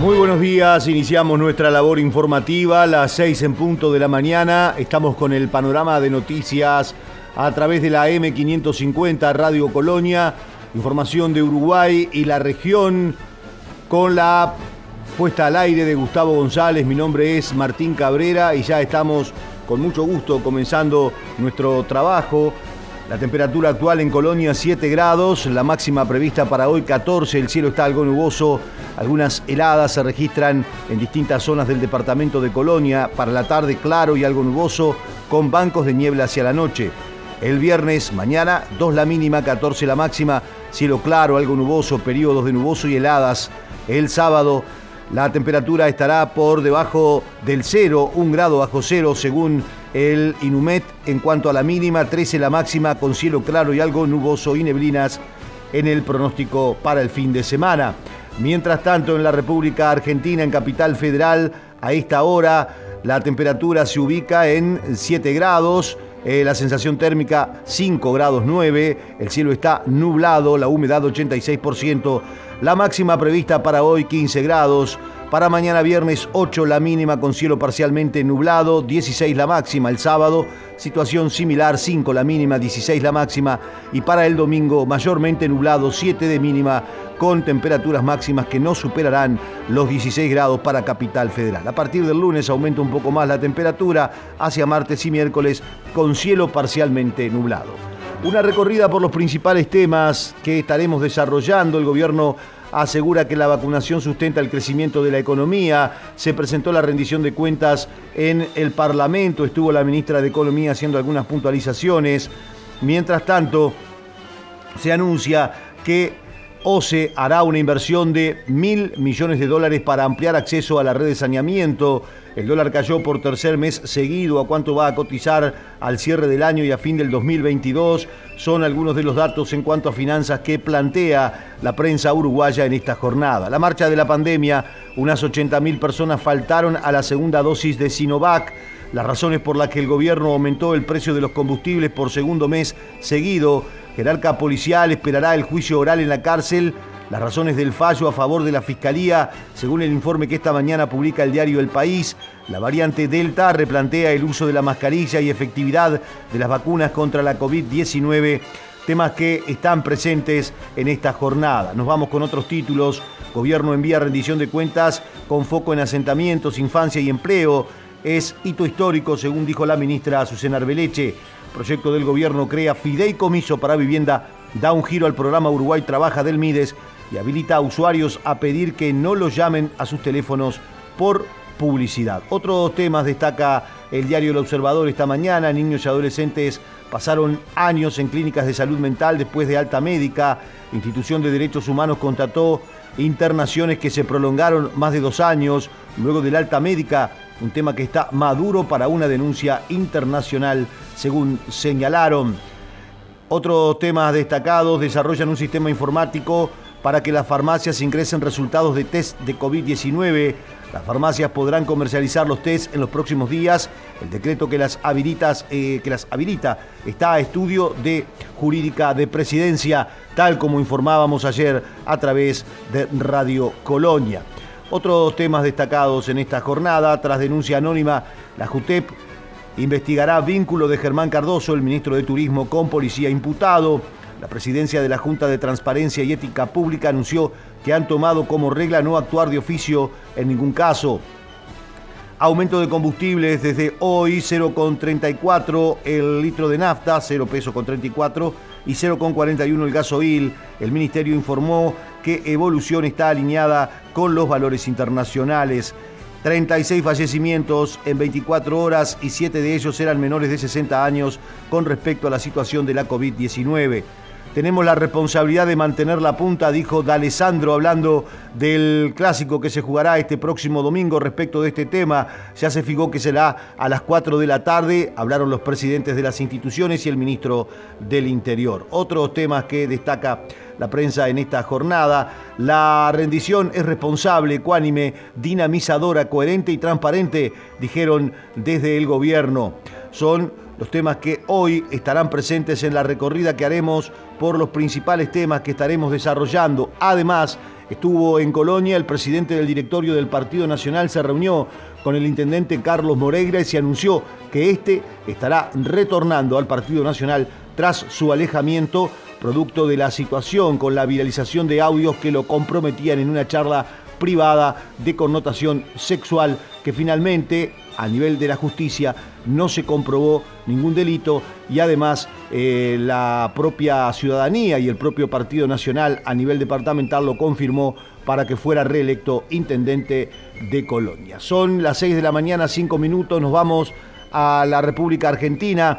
Muy buenos días, iniciamos nuestra labor informativa, las seis en punto de la mañana. Estamos con el panorama de noticias a través de la M550 Radio Colonia, información de Uruguay y la región con la puesta al aire de Gustavo González. Mi nombre es Martín Cabrera y ya estamos con mucho gusto comenzando nuestro trabajo la temperatura actual en Colonia 7 grados, la máxima prevista para hoy 14, el cielo está algo nuboso, algunas heladas se registran en distintas zonas del departamento de Colonia, para la tarde claro y algo nuboso, con bancos de niebla hacia la noche. El viernes, mañana, 2 la mínima, 14 la máxima, cielo claro, algo nuboso, periodos de nuboso y heladas. El sábado, la temperatura estará por debajo del cero, un grado bajo cero según el Inumet en cuanto a la mínima, 13 la máxima con cielo claro y algo nuboso y neblinas en el pronóstico para el fin de semana. Mientras tanto, en la República Argentina, en Capital Federal, a esta hora la temperatura se ubica en 7 grados. Eh, la sensación térmica 5 grados 9, el cielo está nublado, la humedad 86%, la máxima prevista para hoy 15 grados, para mañana viernes 8 la mínima con cielo parcialmente nublado, 16 la máxima el sábado, situación similar 5 la mínima, 16 la máxima y para el domingo mayormente nublado, 7 de mínima con temperaturas máximas que no superarán los 16 grados para Capital Federal. A partir del lunes aumenta un poco más la temperatura hacia martes y miércoles con cielo parcialmente nublado. Una recorrida por los principales temas que estaremos desarrollando. El gobierno asegura que la vacunación sustenta el crecimiento de la economía. Se presentó la rendición de cuentas en el Parlamento, estuvo la ministra de Economía haciendo algunas puntualizaciones. Mientras tanto, se anuncia que OCE hará una inversión de mil millones de dólares para ampliar acceso a la red de saneamiento. El dólar cayó por tercer mes seguido. ¿A cuánto va a cotizar al cierre del año y a fin del 2022? Son algunos de los datos en cuanto a finanzas que plantea la prensa uruguaya en esta jornada. La marcha de la pandemia, unas 80.000 personas faltaron a la segunda dosis de Sinovac. Las razones por las que el gobierno aumentó el precio de los combustibles por segundo mes seguido Jerarca policial esperará el juicio oral en la cárcel. Las razones del fallo a favor de la Fiscalía, según el informe que esta mañana publica el diario El País, la variante Delta replantea el uso de la mascarilla y efectividad de las vacunas contra la COVID-19, temas que están presentes en esta jornada. Nos vamos con otros títulos. Gobierno envía rendición de cuentas con foco en asentamientos, infancia y empleo. Es hito histórico, según dijo la ministra Azucena Arbeleche proyecto del gobierno crea fideicomiso para vivienda, da un giro al programa Uruguay Trabaja del Mides y habilita a usuarios a pedir que no los llamen a sus teléfonos por publicidad. Otros temas destaca el diario El Observador esta mañana. Niños y adolescentes pasaron años en clínicas de salud mental después de alta médica. Institución de Derechos Humanos contrató internaciones que se prolongaron más de dos años. Luego de la alta médica un tema que está maduro para una denuncia internacional, según señalaron. Otros temas destacados desarrollan un sistema informático para que las farmacias ingresen resultados de test de COVID-19. Las farmacias podrán comercializar los test en los próximos días. El decreto que las, eh, que las habilita está a estudio de jurídica de presidencia, tal como informábamos ayer a través de Radio Colonia. Otros temas destacados en esta jornada, tras denuncia anónima, la JUTEP investigará vínculo de Germán Cardoso, el ministro de Turismo, con policía imputado. La presidencia de la Junta de Transparencia y Ética Pública anunció que han tomado como regla no actuar de oficio en ningún caso. Aumento de combustibles desde hoy 0,34 el litro de nafta, 0 pesos con 34 y 0,41 el gasoil. El ministerio informó que evolución está alineada con los valores internacionales. 36 fallecimientos en 24 horas y 7 de ellos eran menores de 60 años con respecto a la situación de la COVID-19. Tenemos la responsabilidad de mantener la punta, dijo D'Alessandro, hablando del clásico que se jugará este próximo domingo respecto de este tema. Ya se fijó que será a las 4 de la tarde. Hablaron los presidentes de las instituciones y el ministro del Interior. Otros temas que destaca la prensa en esta jornada. La rendición es responsable, ecuánime, dinamizadora, coherente y transparente, dijeron desde el gobierno. Son los temas que hoy estarán presentes en la recorrida que haremos por los principales temas que estaremos desarrollando. Además, estuvo en Colonia el presidente del directorio del Partido Nacional, se reunió con el intendente Carlos Moreira y se anunció que este estará retornando al Partido Nacional tras su alejamiento, producto de la situación con la viralización de audios que lo comprometían en una charla privada de connotación sexual que finalmente a nivel de la justicia no se comprobó ningún delito y además eh, la propia ciudadanía y el propio Partido Nacional a nivel departamental lo confirmó para que fuera reelecto intendente de Colonia. Son las 6 de la mañana, 5 minutos, nos vamos a la República Argentina.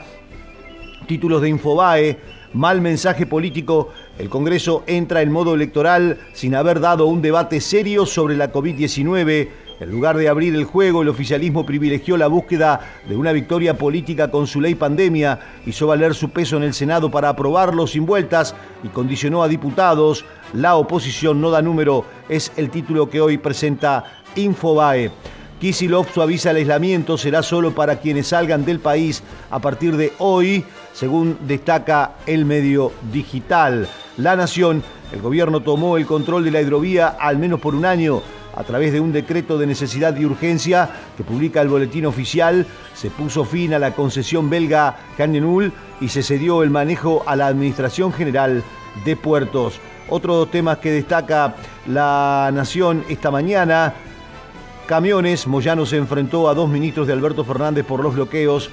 Títulos de Infobae, mal mensaje político, el Congreso entra en modo electoral sin haber dado un debate serio sobre la COVID-19 en lugar de abrir el juego, el oficialismo privilegió la búsqueda de una victoria política con su ley pandemia, hizo valer su peso en el Senado para aprobarlo sin vueltas y condicionó a diputados. La oposición no da número, es el título que hoy presenta Infobae. Kisilov suaviza el aislamiento, será solo para quienes salgan del país a partir de hoy, según destaca el medio digital. La Nación, el gobierno tomó el control de la hidrovía al menos por un año a través de un decreto de necesidad y urgencia que publica el boletín oficial, se puso fin a la concesión belga Canyenul y se cedió el manejo a la Administración General de Puertos. Otro tema que destaca la Nación esta mañana, camiones, Moyano se enfrentó a dos ministros de Alberto Fernández por los bloqueos,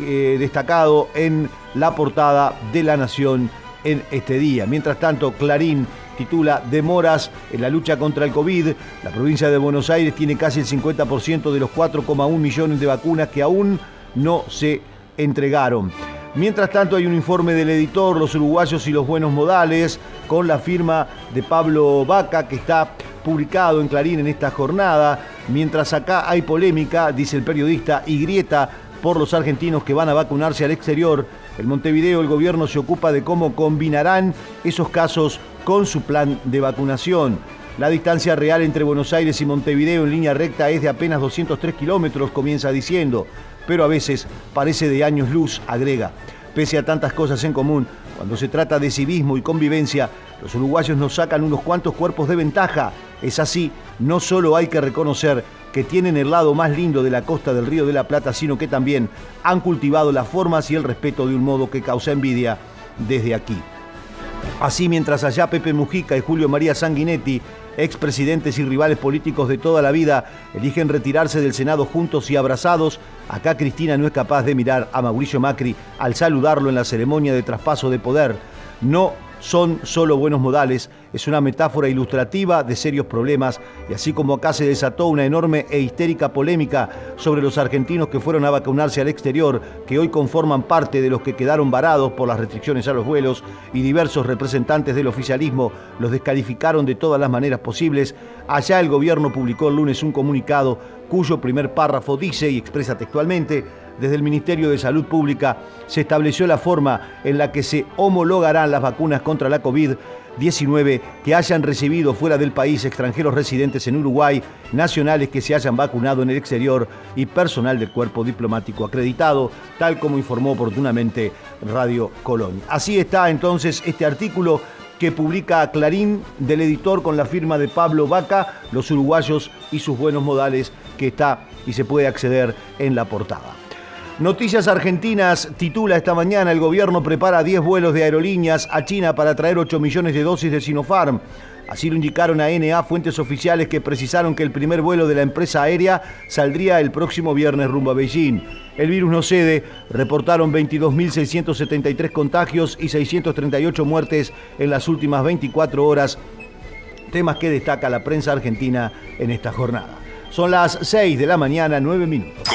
eh, destacado en la portada de la Nación en este día. Mientras tanto, Clarín titula Demoras en la lucha contra el COVID. La provincia de Buenos Aires tiene casi el 50% de los 4,1 millones de vacunas que aún no se entregaron. Mientras tanto hay un informe del editor Los uruguayos y los buenos modales con la firma de Pablo Vaca que está publicado en Clarín en esta jornada. Mientras acá hay polémica, dice el periodista, y grieta por los argentinos que van a vacunarse al exterior. En Montevideo el gobierno se ocupa de cómo combinarán esos casos con su plan de vacunación. La distancia real entre Buenos Aires y Montevideo en línea recta es de apenas 203 kilómetros, comienza diciendo, pero a veces parece de años luz, agrega. Pese a tantas cosas en común, cuando se trata de civismo y convivencia, los uruguayos nos sacan unos cuantos cuerpos de ventaja. Es así, no solo hay que reconocer que tienen el lado más lindo de la costa del Río de la Plata, sino que también han cultivado las formas y el respeto de un modo que causa envidia desde aquí. Así, mientras allá Pepe Mujica y Julio María Sanguinetti, expresidentes y rivales políticos de toda la vida, eligen retirarse del Senado juntos y abrazados, acá Cristina no es capaz de mirar a Mauricio Macri al saludarlo en la ceremonia de traspaso de poder. No son solo buenos modales, es una metáfora ilustrativa de serios problemas. Y así como acá se desató una enorme e histérica polémica sobre los argentinos que fueron a vacunarse al exterior, que hoy conforman parte de los que quedaron varados por las restricciones a los vuelos y diversos representantes del oficialismo los descalificaron de todas las maneras posibles, allá el gobierno publicó el lunes un comunicado cuyo primer párrafo dice y expresa textualmente desde el Ministerio de Salud Pública se estableció la forma en la que se homologarán las vacunas contra la COVID-19 que hayan recibido fuera del país extranjeros residentes en Uruguay, nacionales que se hayan vacunado en el exterior y personal del cuerpo diplomático acreditado, tal como informó oportunamente Radio Colón. Así está entonces este artículo que publica Clarín del editor con la firma de Pablo Vaca, Los uruguayos y sus buenos modales, que está y se puede acceder en la portada. Noticias Argentinas titula esta mañana, el gobierno prepara 10 vuelos de aerolíneas a China para traer 8 millones de dosis de Sinopharm. Así lo indicaron a NA fuentes oficiales que precisaron que el primer vuelo de la empresa aérea saldría el próximo viernes rumbo a Beijing. El virus no cede, reportaron 22.673 contagios y 638 muertes en las últimas 24 horas, temas que destaca la prensa argentina en esta jornada. Son las 6 de la mañana, 9 minutos.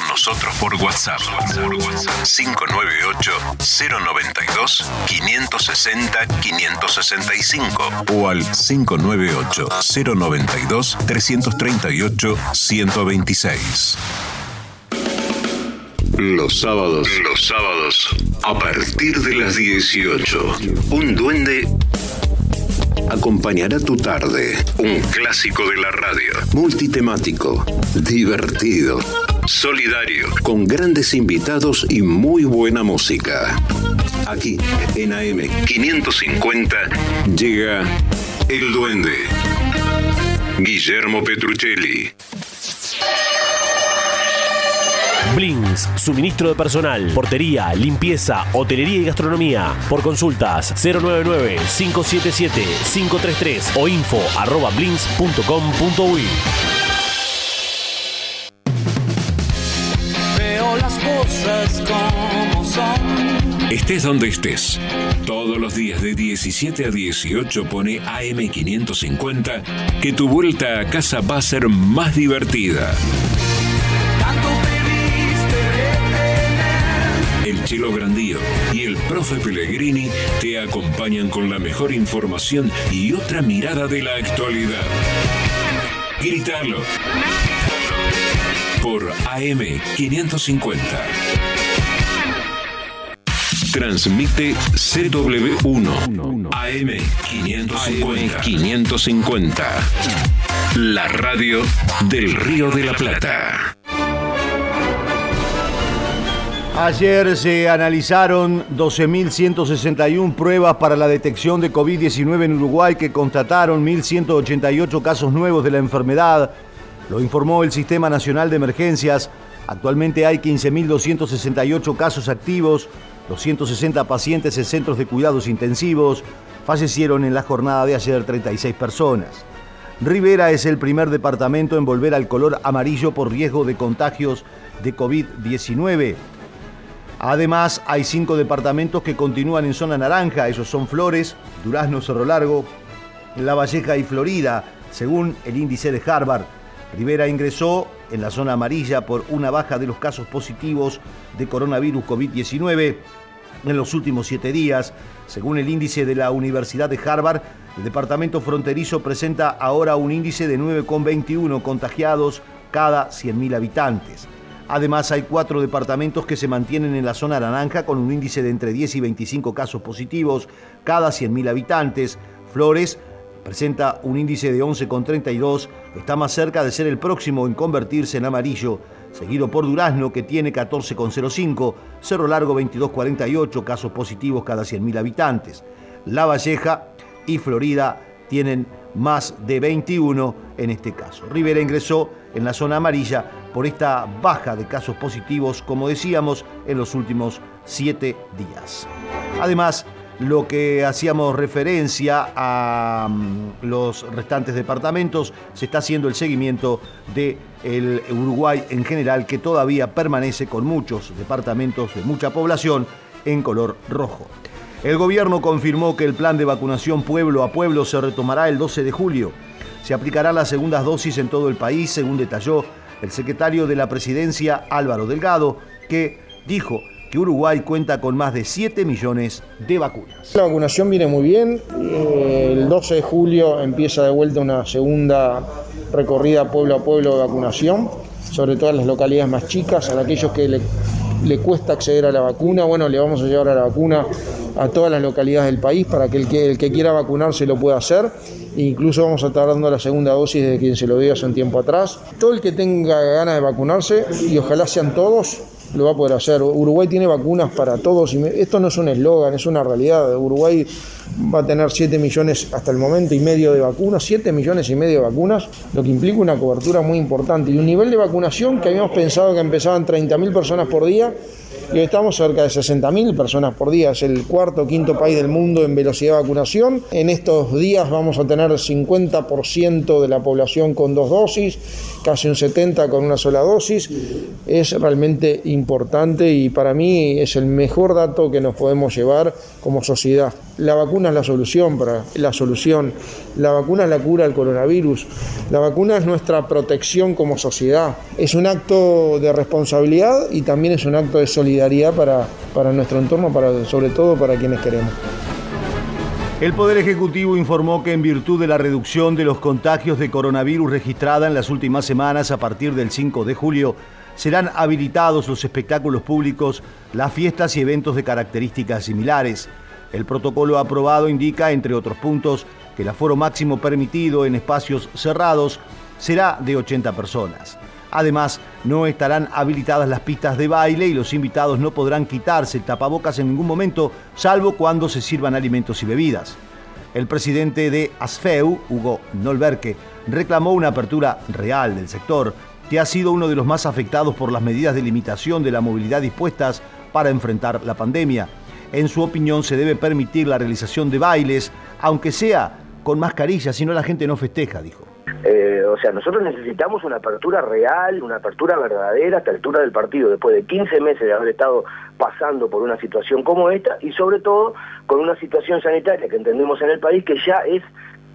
Con nosotros por WhatsApp. 598-092-560-565 o al 598-092-338-126. Los sábados, los sábados, a partir de las 18, un duende acompañará tu tarde. Un clásico de la radio. Multitemático, divertido solidario, con grandes invitados y muy buena música. Aquí, en AM 550, llega El Duende. Guillermo Petruccelli. Blins, suministro de personal, portería, limpieza, hotelería y gastronomía. Por consultas 099-577-533 o info arroba blins.com.uy. Estés donde estés. Todos los días de 17 a 18 pone AM550 que tu vuelta a casa va a ser más divertida. El Chelo Grandío y el Profe Pellegrini te acompañan con la mejor información y otra mirada de la actualidad. Gritalo. Por AM550. Transmite CW1 AM550. 550. La radio del Río de la Plata. Ayer se analizaron 12.161 pruebas para la detección de COVID-19 en Uruguay que constataron 1.188 casos nuevos de la enfermedad. Lo informó el Sistema Nacional de Emergencias. Actualmente hay 15.268 casos activos, 260 pacientes en centros de cuidados intensivos. Fallecieron en la jornada de ayer 36 personas. Rivera es el primer departamento en volver al color amarillo por riesgo de contagios de COVID-19. Además, hay cinco departamentos que continúan en zona naranja. Esos son Flores, Durazno, Cerro Largo, La Valleja y Florida, según el índice de Harvard. Rivera ingresó en la zona amarilla por una baja de los casos positivos de coronavirus COVID-19 en los últimos siete días. Según el índice de la Universidad de Harvard, el departamento fronterizo presenta ahora un índice de 9,21 contagiados cada 100.000 habitantes. Además, hay cuatro departamentos que se mantienen en la zona naranja con un índice de entre 10 y 25 casos positivos cada 100.000 habitantes. Flores presenta un índice de 11,32, está más cerca de ser el próximo en convertirse en amarillo, seguido por Durazno que tiene 14,05, Cerro Largo 22,48 casos positivos cada 100.000 habitantes. La Valleja y Florida tienen más de 21 en este caso. Rivera ingresó en la zona amarilla por esta baja de casos positivos, como decíamos, en los últimos siete días. Además, lo que hacíamos referencia a mm, los restantes departamentos, se está haciendo el seguimiento de Uruguay en general, que todavía permanece con muchos departamentos de mucha población en color rojo. El gobierno confirmó que el plan de vacunación pueblo a pueblo se retomará el 12 de julio. Se aplicarán las segundas dosis en todo el país, según detalló el secretario de la presidencia Álvaro Delgado, que dijo que Uruguay cuenta con más de 7 millones de vacunas. La vacunación viene muy bien. Eh, El 12 de julio empieza de vuelta una segunda recorrida pueblo a pueblo de vacunación, sobre todo en las localidades más chicas, a aquellos que le, cuesta acceder a la vacuna. Bueno, le vamos a llevar a la vacuna a todas las localidades del país para que el que, el que quiera vacunarse lo pueda hacer. Incluso vamos a estar dando la segunda dosis de quien se lo dio hace un tiempo atrás. Todo el que tenga ganas de vacunarse, y ojalá sean todos, lo va a poder hacer. Uruguay tiene vacunas para todos y esto no es un eslogan, es una realidad. Uruguay va a tener 7 millones hasta el momento y medio de vacunas, 7 millones y medio de vacunas, lo que implica una cobertura muy importante y un nivel de vacunación que habíamos pensado que empezaban 30.000 personas por día y hoy estamos cerca de 60.000 personas por día. Es el cuarto o quinto país del mundo en velocidad de vacunación. En estos días vamos a tener 50% de la población con dos dosis, casi un 70% con una sola dosis. Es realmente importante y para mí es el mejor dato que nos podemos llevar como sociedad. La vacuna es la solución para la solución. La vacuna es la cura del coronavirus. La vacuna es nuestra protección como sociedad. Es un acto de responsabilidad y también es un acto de solidaridad para, para nuestro entorno, para, sobre todo para quienes queremos. El Poder Ejecutivo informó que en virtud de la reducción de los contagios de coronavirus registrada en las últimas semanas a partir del 5 de julio, serán habilitados los espectáculos públicos, las fiestas y eventos de características similares. El protocolo aprobado indica, entre otros puntos, que el aforo máximo permitido en espacios cerrados será de 80 personas. Además, no estarán habilitadas las pistas de baile y los invitados no podrán quitarse el tapabocas en ningún momento, salvo cuando se sirvan alimentos y bebidas. El presidente de ASFEU, Hugo Nolberque, reclamó una apertura real del sector, que ha sido uno de los más afectados por las medidas de limitación de la movilidad dispuestas para enfrentar la pandemia. En su opinión, se debe permitir la realización de bailes, aunque sea con mascarilla, si no la gente no festeja, dijo. Eh, o sea, nosotros necesitamos una apertura real, una apertura verdadera a esta altura del partido, después de 15 meses de haber estado pasando por una situación como esta y sobre todo con una situación sanitaria que entendemos en el país que ya es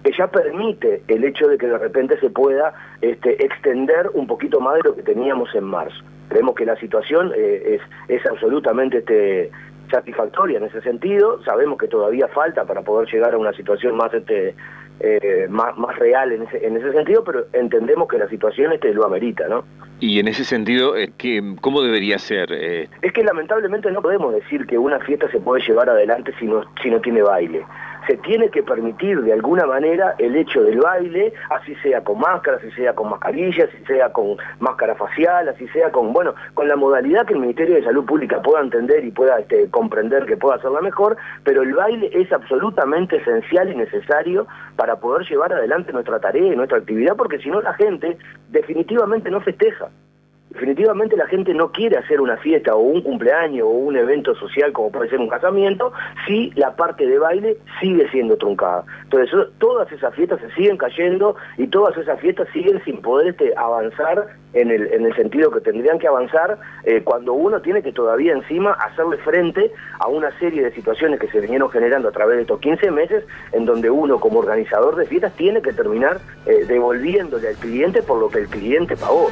que ya permite el hecho de que de repente se pueda este, extender un poquito más de lo que teníamos en marzo. Creemos que la situación eh, es, es absolutamente este, satisfactoria en ese sentido, sabemos que todavía falta para poder llegar a una situación más este, eh, más, más real en ese, en ese sentido, pero entendemos que la situación este lo amerita, ¿no? Y en ese sentido, eh, ¿cómo debería ser? Eh? Es que lamentablemente no podemos decir que una fiesta se puede llevar adelante si no, si no tiene baile se tiene que permitir de alguna manera el hecho del baile, así sea con máscara, así sea con mascarilla, así sea con máscara facial, así sea con, bueno, con la modalidad que el Ministerio de Salud Pública pueda entender y pueda este, comprender que pueda hacerla mejor, pero el baile es absolutamente esencial y necesario para poder llevar adelante nuestra tarea y nuestra actividad, porque si no la gente definitivamente no festeja definitivamente la gente no quiere hacer una fiesta o un cumpleaños o un evento social como puede ser un casamiento si la parte de baile sigue siendo truncada. Entonces todas esas fiestas se siguen cayendo y todas esas fiestas siguen sin poder este, avanzar en el, en el sentido que tendrían que avanzar eh, cuando uno tiene que todavía encima hacerle frente a una serie de situaciones que se vinieron generando a través de estos 15 meses en donde uno como organizador de fiestas tiene que terminar eh, devolviéndole al cliente por lo que el cliente pagó.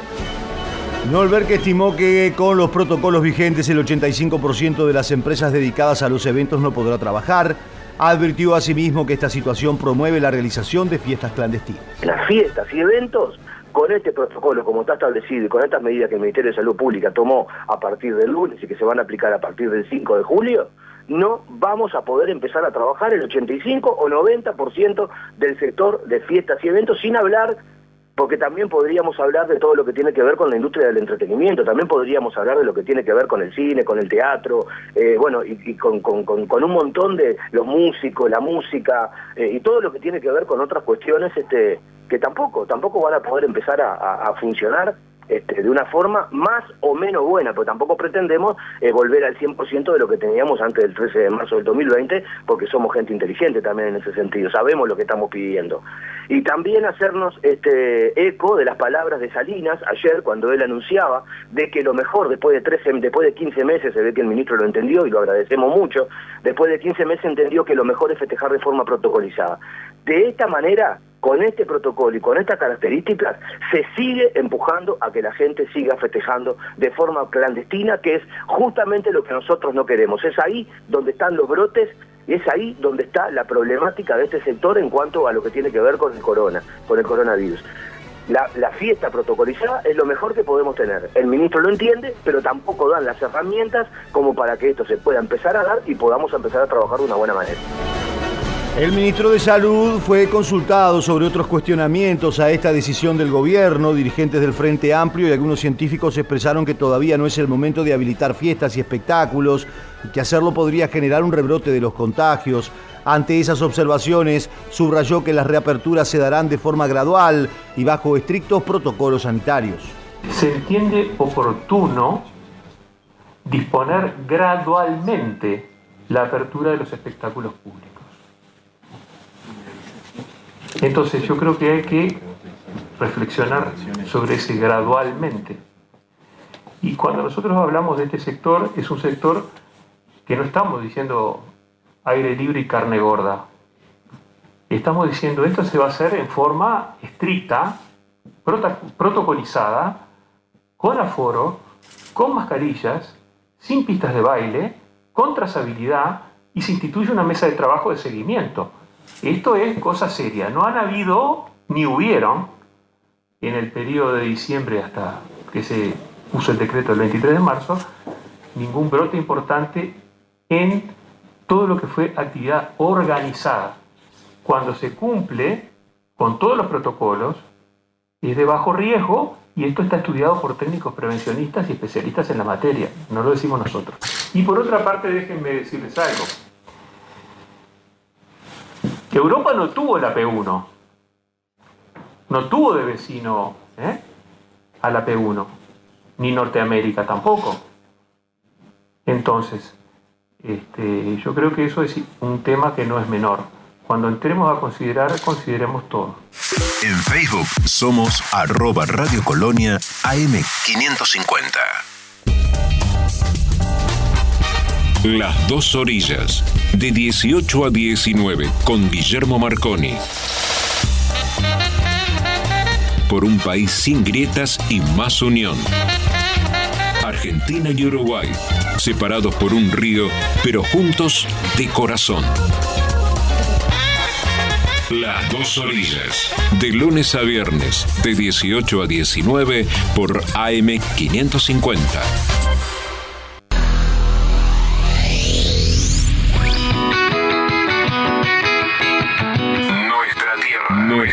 Nolberg estimó que con los protocolos vigentes el 85% de las empresas dedicadas a los eventos no podrá trabajar. Advirtió asimismo que esta situación promueve la realización de fiestas clandestinas. Las fiestas y eventos con este protocolo, como está establecido, y con estas medidas que el Ministerio de Salud Pública tomó a partir del lunes y que se van a aplicar a partir del 5 de julio, no vamos a poder empezar a trabajar el 85 o 90% del sector de fiestas y eventos, sin hablar porque también podríamos hablar de todo lo que tiene que ver con la industria del entretenimiento, también podríamos hablar de lo que tiene que ver con el cine, con el teatro, eh, bueno, y, con, un montón de los músicos, la música, eh, y todo lo que tiene que ver con otras cuestiones este, que tampoco, tampoco van a poder empezar a funcionar este, de una forma más o menos buena, porque tampoco pretendemos eh, volver al 100% de lo que teníamos antes del 13 de marzo del 2020, porque somos gente inteligente también en ese sentido, sabemos lo que estamos pidiendo. Y también hacernos este eco de las palabras de Salinas ayer cuando él anunciaba de que lo mejor después de 13, después de 15 meses, se ve que el ministro lo entendió y lo agradecemos mucho, después de 15 meses entendió que lo mejor es festejar de forma protocolizada. De esta manera con este protocolo y con estas características, se sigue empujando a que la gente siga festejando de forma clandestina, que es justamente lo que nosotros no queremos. Es ahí donde están los brotes y es ahí donde está la problemática de este sector en cuanto a lo que tiene que ver con el corona, con el coronavirus. La, la, fiesta protocolizada es lo mejor que podemos tener. El ministro lo entiende, pero tampoco dan las herramientas como para que esto se pueda empezar a dar y podamos empezar a trabajar de una buena manera. El ministro de Salud fue consultado sobre otros cuestionamientos a esta decisión del gobierno. Dirigentes del Frente Amplio y algunos científicos expresaron que todavía no es el momento de habilitar fiestas y espectáculos y que hacerlo podría generar un rebrote de los contagios. Ante esas observaciones, subrayó que las reaperturas se darán de forma gradual y bajo estrictos protocolos sanitarios. Se entiende oportuno disponer gradualmente la apertura de los espectáculos públicos. Entonces yo creo que hay que reflexionar sobre ese gradualmente. Y cuando nosotros hablamos de este sector, es un sector que no estamos diciendo aire libre y carne gorda. Estamos diciendo esto se va a hacer en forma estricta, protocolizada, con aforo, con mascarillas, sin pistas de baile, con trazabilidad y se instituye una mesa de trabajo de seguimiento. Esto es cosa seria. No han habido ni hubieron en el periodo de diciembre hasta que se puso el decreto del 23 de marzo ningún brote importante en todo lo que fue actividad organizada. Cuando se cumple con todos los protocolos, es de bajo riesgo Y esto está estudiado por técnicos prevencionistas y especialistas en la materia, no lo decimos nosotros. Y por otra parte, déjenme decirles algo. Europa no tuvo la P1, no tuvo de vecino ¿eh? a la P1, ni Norteamérica tampoco. Entonces, este, yo creo que eso es un tema que no es menor. Cuando entremos a considerar, consideremos todo. En Facebook somos arroba Radio Colonia AM550. Las dos orillas, de 18 a 19, con Guillermo Marconi. Por un país sin grietas y más unión. Argentina y Uruguay, separados por un río, pero juntos de corazón. Las dos orillas, de lunes a viernes, de 18 a 19, por AM550.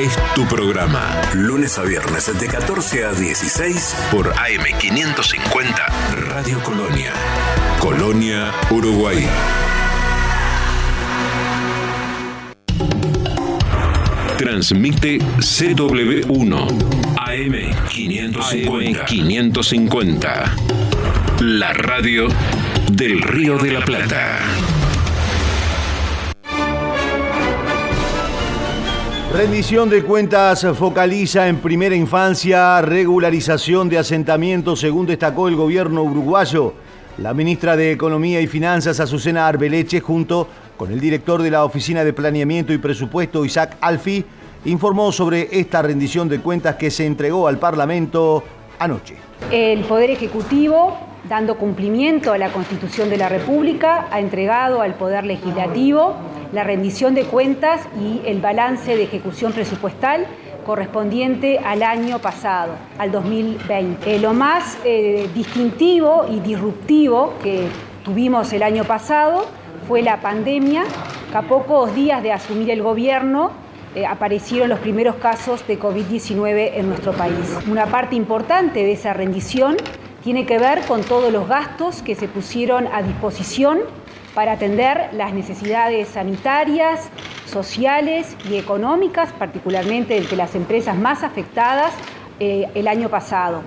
es tu programa. Lunes a viernes de 14 a 16 por AM550 Radio Colonia. Colonia, Uruguay. Transmite CW1 AM550. 550. La radio del Río de la Plata. Rendición de cuentas focaliza en primera infancia regularización de asentamientos, según destacó el gobierno uruguayo. La ministra de Economía y Finanzas, Azucena Arbeleche, junto con el director de la Oficina de Planeamiento y Presupuesto, Isaac Alfi, informó sobre esta rendición de cuentas que se entregó al Parlamento anoche. El Poder Ejecutivo, dando cumplimiento a la Constitución de la República, ha entregado al Poder Legislativo la rendición de cuentas y el balance de ejecución presupuestal correspondiente al año pasado, al 2020. Eh, lo más eh, distintivo y disruptivo que tuvimos el año pasado fue la pandemia, a pocos días de asumir el gobierno eh, aparecieron los primeros casos de COVID-19 en nuestro país. Una parte importante de esa rendición tiene que ver con todos los gastos que se pusieron a disposición para atender las necesidades sanitarias, sociales y económicas, particularmente de las empresas más afectadas eh, el año pasado.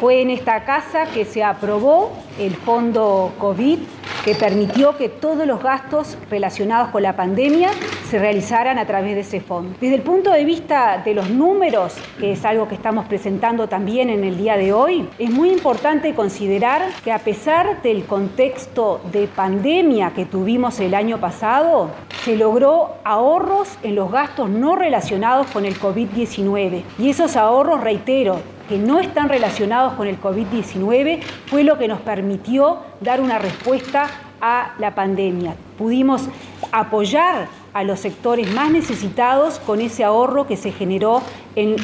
Fue en esta casa que se aprobó el fondo COVID que permitió que todos los gastos relacionados con la pandemia se realizaran a través de ese fondo. Desde el punto de vista de los números, que es algo que estamos presentando también en el día de hoy, es muy importante considerar que a pesar del contexto de pandemia que tuvimos el año pasado, se logró ahorros en los gastos no relacionados con el COVID-19. Y esos ahorros, reitero, que no están relacionados con el COVID-19 fue lo que nos permitió dar una respuesta a la pandemia. Pudimos apoyar a los sectores más necesitados con ese ahorro que se generó en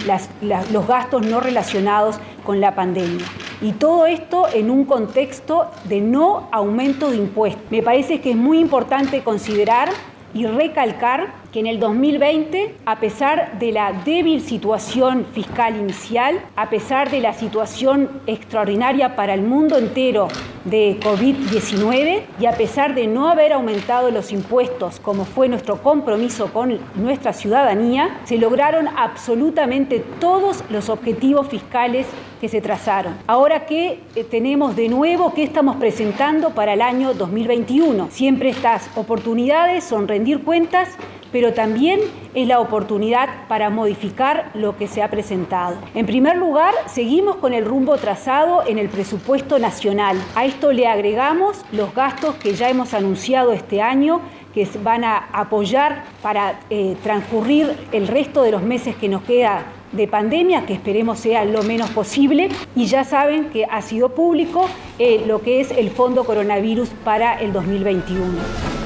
los gastos no relacionados con la pandemia. Y todo esto en un contexto de no aumento de impuestos. Me parece que es muy importante considerar y recalcar que en el 2020, a pesar de la débil situación fiscal inicial, a pesar de la situación extraordinaria para el mundo entero de COVID-19 y a pesar de no haber aumentado los impuestos como fue nuestro compromiso con nuestra ciudadanía, se lograron absolutamente todos los objetivos fiscales que se trazaron. Ahora que eh, tenemos de nuevo, ¿qué estamos presentando para el año 2021? Siempre estas oportunidades son rendir cuentas pero también es la oportunidad para modificar lo que se ha presentado. En primer lugar, seguimos con el rumbo trazado en el presupuesto nacional. A esto le agregamos los gastos que ya hemos anunciado este año que van a apoyar para eh, transcurrir el resto de los meses que nos queda de pandemia, que esperemos sea lo menos posible, y ya saben que ha sido público eh, lo que es el Fondo Coronavirus para el 2021.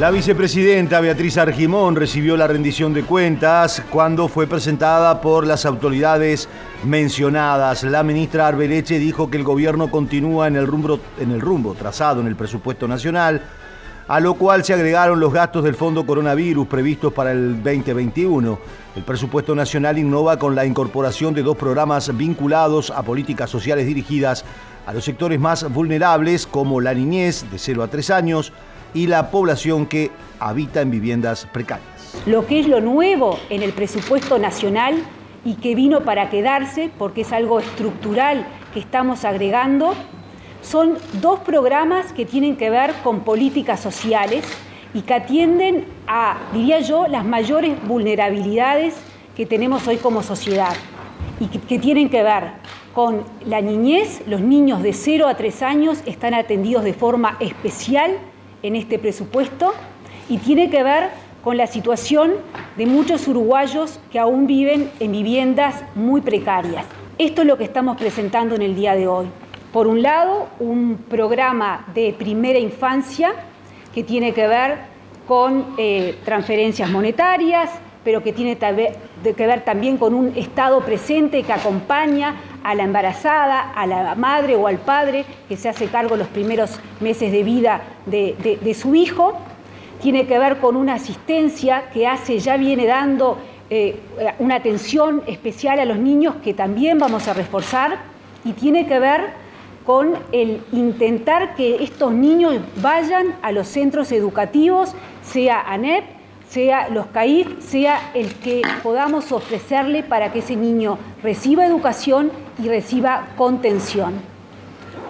La vicepresidenta Beatriz Argimón recibió la rendición de cuentas cuando fue presentada por las autoridades mencionadas. La ministra Arbeleche dijo que el gobierno continúa en el rumbo, en el rumbo trazado en el presupuesto nacional, a lo cual se agregaron los gastos del Fondo Coronavirus previstos para el 2021. El presupuesto nacional innova con la incorporación de dos programas vinculados a políticas sociales dirigidas a los sectores más vulnerables como la niñez de 0 a 3 años, y la población que habita en viviendas precarias. Lo que es lo nuevo en el presupuesto nacional y que vino para quedarse, porque es algo estructural que estamos agregando, son dos programas que tienen que ver con políticas sociales y que atienden a, diría yo, las mayores vulnerabilidades que tenemos hoy como sociedad y que, tienen que ver con la niñez, los niños de 0 a 3 años están atendidos de forma especial en este presupuesto y tiene que ver con la situación de muchos uruguayos que aún viven en viviendas muy precarias. Esto es lo que estamos presentando en el día de hoy. Por un lado, un programa de primera infancia que tiene que ver con eh, transferencias monetarias, pero que tiene que ver también con un Estado presente que acompaña a la embarazada, a la madre o al padre que se hace cargo los primeros meses de vida de, su hijo. Tiene que ver con una asistencia que hace, ya viene dando eh, una atención especial a los niños que también vamos a reforzar y tiene que ver con el intentar que estos niños vayan a los centros educativos, sea ANEP, sea los CAIF, sea el que podamos ofrecerle para que ese niño reciba educación y reciba contención.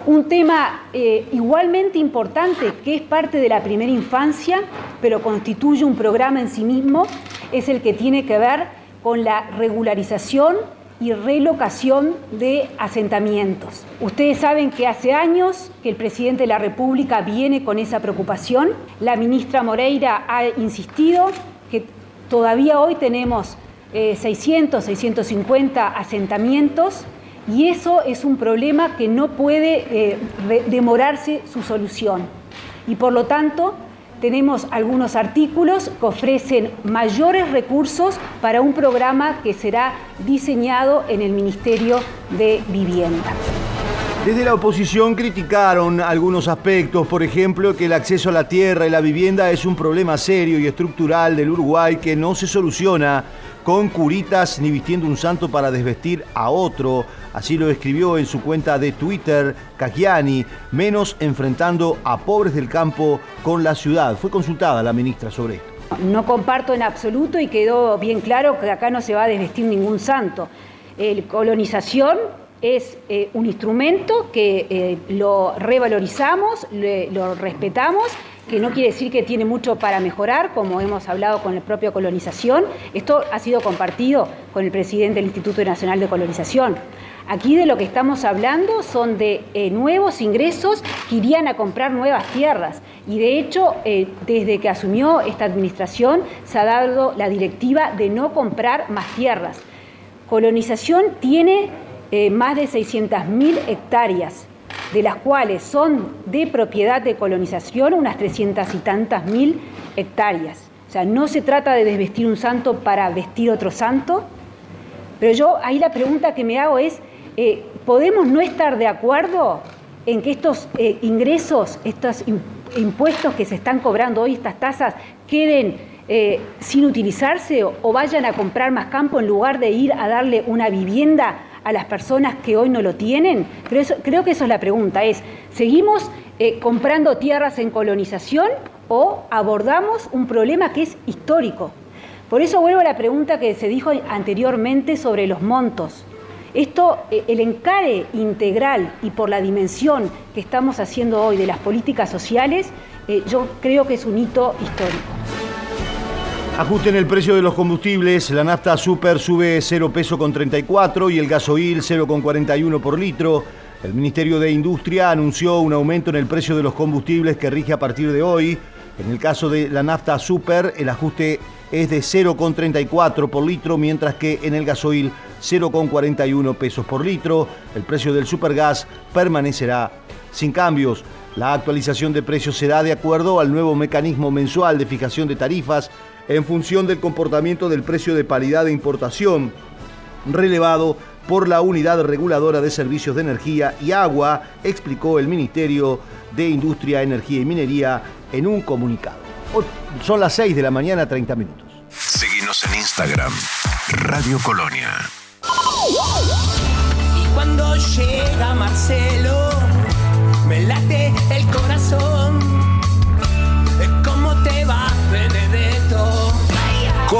Un tema eh, igualmente importante que es parte de la primera infancia, pero constituye un programa en sí mismo, es el que tiene que ver con la regularización y relocación de asentamientos. Ustedes saben que hace años que el presidente de la República viene con esa preocupación. La ministra Moreira ha insistido que todavía hoy tenemos 600, eh, 650 asentamientos y eso es un problema que no puede eh, demorarse su solución. Y por lo tanto, tenemos algunos artículos que ofrecen mayores recursos para un programa que será diseñado en el Ministerio de Vivienda. Desde la oposición criticaron algunos aspectos, por ejemplo, que el acceso a la tierra y la vivienda es un problema serio y estructural del Uruguay que no se soluciona con curitas ni vistiendo un santo para desvestir a otro. Así lo escribió en su cuenta de Twitter Cagiani, menos enfrentando a pobres del campo con la ciudad. Fue consultada la ministra sobre esto. No comparto en absoluto y quedó bien claro que acá no se va a desvestir ningún santo. El colonización es eh, un instrumento que eh, lo revalorizamos, lo respetamos que no quiere decir que tiene mucho para mejorar, como hemos hablado con la propia colonización. Esto ha sido compartido con el presidente del Instituto Nacional de Colonización. Aquí de lo que estamos hablando son de eh, nuevos ingresos que irían a comprar nuevas tierras. Y de hecho, desde que asumió esta administración, se ha dado la directiva de no comprar más tierras. Colonización tiene eh, más de 600.000 hectáreas de las cuales son de propiedad de colonización unas 300 y tantas mil hectáreas. O sea, no se trata de desvestir un santo para vestir otro santo, pero yo ahí la pregunta que me hago es, eh, ¿podemos no estar de acuerdo en que estos eh, ingresos, estos impuestos que se están cobrando hoy, estas tasas, queden sin utilizarse o vayan a comprar más campo en lugar de ir a darle una vivienda a las personas que hoy no lo tienen? Creo, creo que eso es la pregunta, es, ¿seguimos eh, comprando tierras en colonización o abordamos un problema que es histórico? Por eso vuelvo a la pregunta que se dijo anteriormente sobre los montos. Esto, eh, el encare integral y por la dimensión que estamos haciendo hoy de las políticas sociales, eh, yo creo que es un hito histórico. Ajusten el precio de los combustibles, la nafta super sube 0 peso con 34 y el gasoil 0 con 41 por litro. El Ministerio de Industria anunció un aumento en el precio de los combustibles que rige a partir de hoy. En el caso de la nafta super, el ajuste es de 0,34 por litro, mientras que en el gasoil 0,41 pesos por litro. El precio del supergas permanecerá sin cambios. La actualización de precios será de acuerdo al nuevo mecanismo mensual de fijación de tarifas en función del comportamiento del precio de paridad de importación, relevado por la Unidad Reguladora de Servicios de Energía y Agua, explicó el Ministerio de Industria, Energía y Minería en un comunicado. Son las 6 de la mañana, 30 minutos. Seguimos en Instagram, Radio Colonia. Y cuando llega Marcelo, me late el corazón.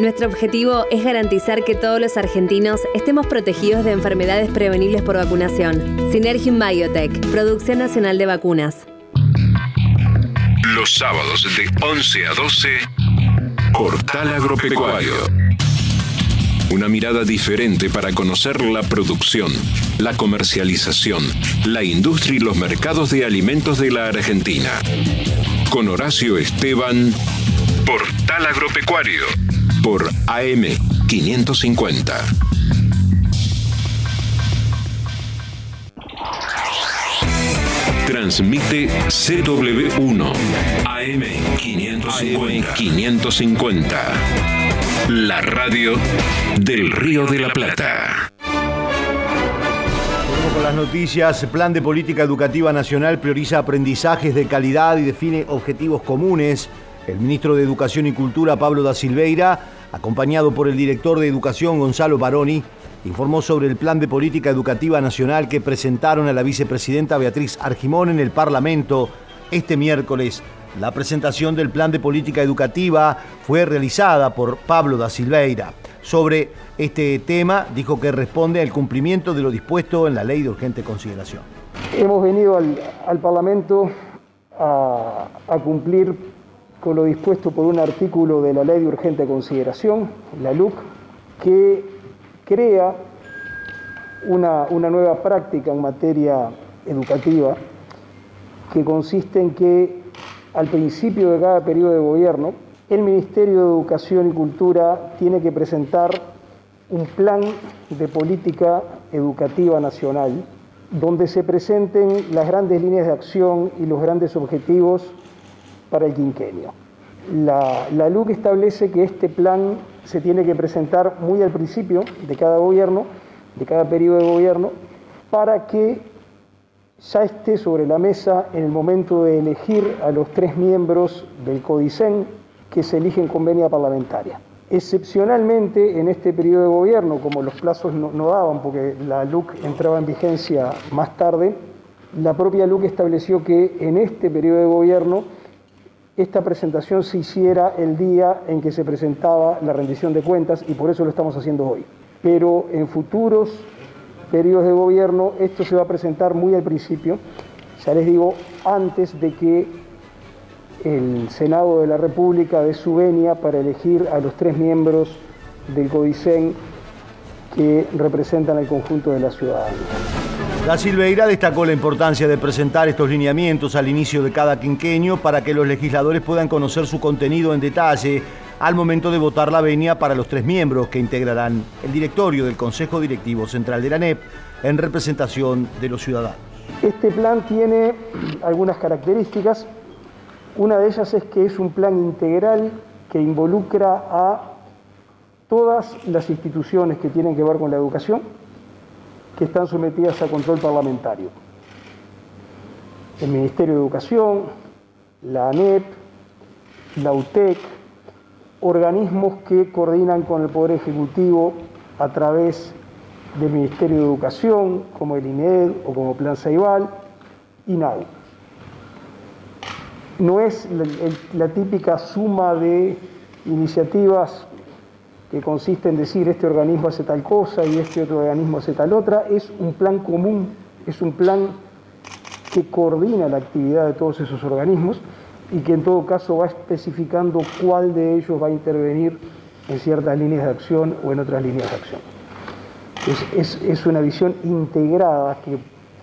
Nuestro objetivo es garantizar que todos los argentinos estemos protegidos de enfermedades prevenibles por vacunación. Synergium Biotech, Producción Nacional de Vacunas. Los sábados de 11 a 12, Portal Agropecuario. Una mirada diferente para conocer la producción, la comercialización, la industria y los mercados de alimentos de la Argentina. Con Horacio Esteban, Portal Agropecuario, por AM 550. Transmite CW1 AM 550. 550. La radio del Río de la Plata. Con las noticias. Plan de Política Educativa Nacional prioriza aprendizajes de calidad y define objetivos comunes. El ministro de Educación y Cultura, Pablo da Silveira, acompañado por el director de Educación, Gonzalo Baroni, informó sobre el Plan de Política Educativa Nacional que presentaron a la vicepresidenta Beatriz Argimón en el Parlamento este miércoles. La presentación del Plan de Política Educativa fue realizada por Pablo da Silveira. Sobre este tema, dijo que responde al cumplimiento de lo dispuesto en la Ley de Urgente Consideración. Hemos venido al, al Parlamento a, a cumplir con lo dispuesto por un artículo de la Ley de Urgente Consideración, la LUC, que crea una, una nueva práctica en materia educativa que consiste en que al principio de cada periodo de gobierno, el Ministerio de Educación y Cultura tiene que presentar un plan de política educativa nacional donde se presenten las grandes líneas de acción y los grandes objetivos para el quinquenio. La, LUC establece que este plan se tiene que presentar muy al principio de cada gobierno, de cada periodo de gobierno, para que ya esté sobre la mesa en el momento de elegir a los tres miembros del CODICEN que se eligen con venia parlamentaria. Excepcionalmente en este periodo de gobierno, como los plazos no, no daban porque la LUC entraba en vigencia más tarde, la propia LUC estableció que en este periodo de gobierno esta presentación se hiciera el día en que se presentaba la rendición de cuentas y por eso lo estamos haciendo hoy. Pero en futuros periodos de gobierno esto se va a presentar muy al principio, ya les digo, antes de que el Senado de la República dé su venia para elegir a los tres miembros del CODICEN que representan al conjunto de la ciudadanía. Da Silveira destacó la importancia de presentar estos lineamientos al inicio de cada quinquenio para que los legisladores puedan conocer su contenido en detalle al momento de votar la venia para los tres miembros que integrarán el directorio del Consejo Directivo Central de la NEP en representación de los ciudadanos. Este plan tiene algunas características. Una de ellas es que es un plan integral que involucra a todas las instituciones que tienen que ver con la educación, que están sometidas a control parlamentario. El Ministerio de Educación, la ANEP, la UTEC, organismos que coordinan con el Poder Ejecutivo a través del Ministerio de Educación, como el INED o como Plan Ceibal, y NAU. No es la típica suma de iniciativas que consiste en decir este organismo hace tal cosa y este otro organismo hace tal otra, es un plan común es un plan que coordina la actividad de todos esos organismos y que en todo caso va especificando cuál de ellos va a intervenir en ciertas líneas de acción o en otras líneas de acción. Es, es, una visión integrada que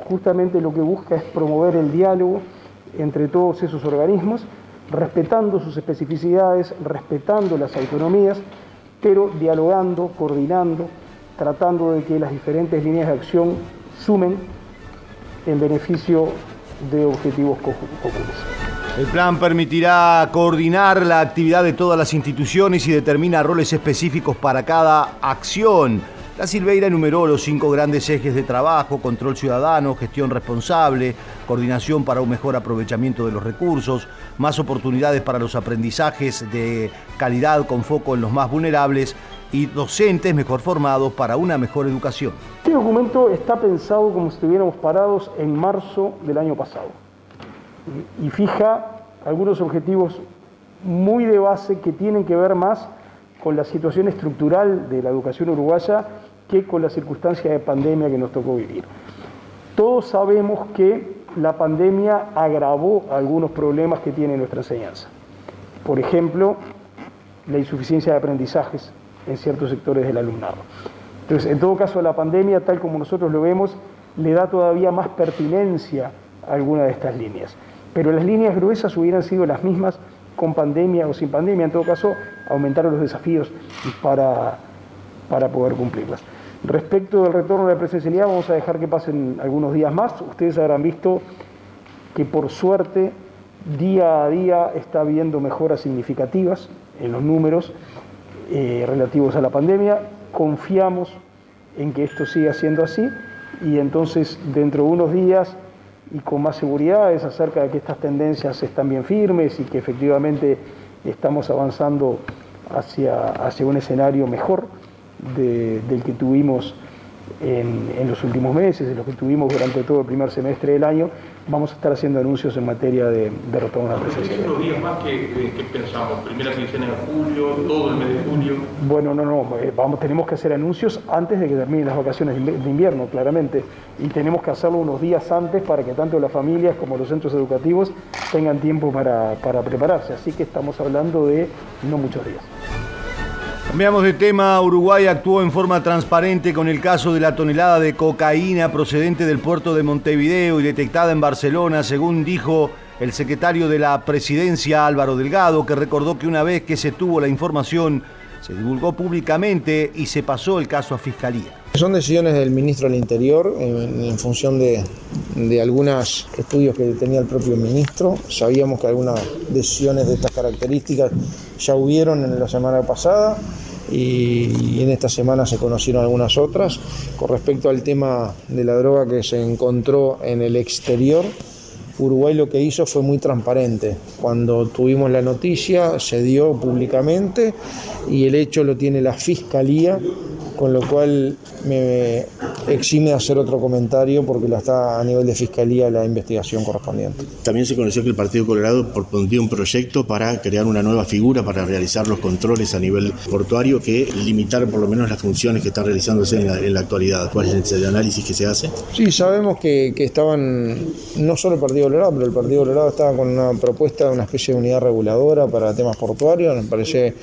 justamente lo que busca es promover el diálogo entre todos esos organismos, respetando sus especificidades, respetando las autonomías, pero dialogando, coordinando, tratando de que las diferentes líneas de acción sumen en beneficio de objetivos comunes. El plan permitirá coordinar la actividad de todas las instituciones y determina roles específicos para cada acción. La Silveira enumeró los cinco grandes ejes de trabajo, control ciudadano, gestión responsable, coordinación para un mejor aprovechamiento de los recursos, más oportunidades para los aprendizajes de calidad con foco en los más vulnerables y docentes mejor formados para una mejor educación. Este documento está pensado como si estuviéramos parados en marzo del año pasado y fija algunos objetivos muy de base que tienen que ver más con la situación estructural de la educación uruguaya que con la circunstancia de pandemia que nos tocó vivir. Todos sabemos que la pandemia agravó algunos problemas que tiene nuestra enseñanza. Por ejemplo, la insuficiencia de aprendizajes en ciertos sectores del alumnado. Entonces, en todo caso, la pandemia, tal como nosotros lo vemos, le da todavía más pertinencia a alguna de estas líneas pero las líneas gruesas hubieran sido las mismas con pandemia o sin pandemia, en todo caso aumentaron los desafíos para, para poder cumplirlas. Respecto del retorno de la presencialidad, vamos a dejar que pasen algunos días más. Ustedes habrán visto que por suerte día a día está habiendo mejoras significativas en los números eh, relativos a la pandemia. Confiamos en que esto siga siendo así y entonces dentro de unos días y con más seguridad es acerca de que estas tendencias están bien firmes y que efectivamente estamos avanzando hacia, hacia un escenario mejor del que tuvimos en, los últimos meses, de los que tuvimos durante todo el primer semestre del año, vamos a estar haciendo anuncios en materia de, de retorno a la presencia. los días más que, pensamos? ¿Primera quincena de julio? ¿Todo el mes de julio? Bueno, no, no, eh, vamos, tenemos que hacer anuncios antes de que terminen las vacaciones de invierno, claramente, y tenemos que hacerlo unos días antes para que tanto las familias como los centros educativos tengan tiempo para, para prepararse, así que estamos hablando de no muchos días. Cambiamos de tema. Uruguay actuó en forma transparente con el caso de la tonelada de cocaína procedente del puerto de Montevideo y detectada en Barcelona, según dijo el secretario de la presidencia Álvaro Delgado, que recordó que una vez que se tuvo la información, se divulgó públicamente y se pasó el caso a fiscalía. Son decisiones del ministro del Interior en, función de, de algunos estudios que tenía el propio ministro. Sabíamos que algunas decisiones de estas características ya hubieron en la semana pasada y, en esta semana se conocieron algunas otras. Con respecto al tema de la droga que se encontró en el exterior, Uruguay lo que hizo fue muy transparente. Cuando tuvimos la noticia se dio públicamente y el hecho lo tiene la Fiscalía con lo cual me exime de hacer otro comentario porque la está a nivel de fiscalía la investigación correspondiente. También se conoció que el Partido Colorado propondría un proyecto para crear una nueva figura para realizar los controles a nivel portuario que limitar por lo menos las funciones que están realizándose en la, actualidad. ¿Cuál es el análisis que se hace? Sí, sabemos que, que, estaban, no solo el Partido Colorado, pero el Partido Colorado estaba con una propuesta de una especie de unidad reguladora para temas portuarios. Me parece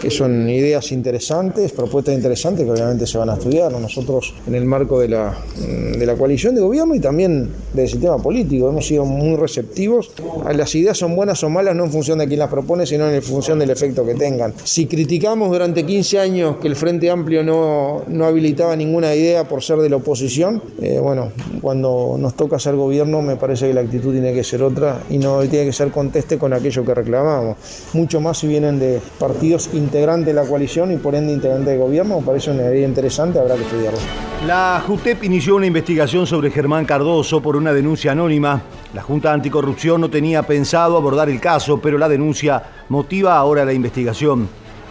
que son ideas interesantes, propuestas interesantes que obviamente se van a estudiar. Nosotros en el marco de la, de la coalición de gobierno y también del sistema político hemos sido muy receptivos. Las ideas son buenas o malas no en función de quién las propone, sino en función del efecto que tengan. Si criticamos durante 15 años que el Frente Amplio no, no habilitaba ninguna idea por ser de la oposición, eh, bueno, cuando nos toca ser gobierno me parece que la actitud tiene que ser otra y no tiene que ser conteste con aquello que reclamamos. Mucho más si vienen de partidos integrante de la coalición y por ende integrante de gobierno, me parece una interesante, habrá que estudiarlo. La JUTEP inició una investigación sobre Germán Cardoso por una denuncia anónima. La Junta Anticorrupción no tenía pensado abordar el caso, pero la denuncia motiva ahora la investigación.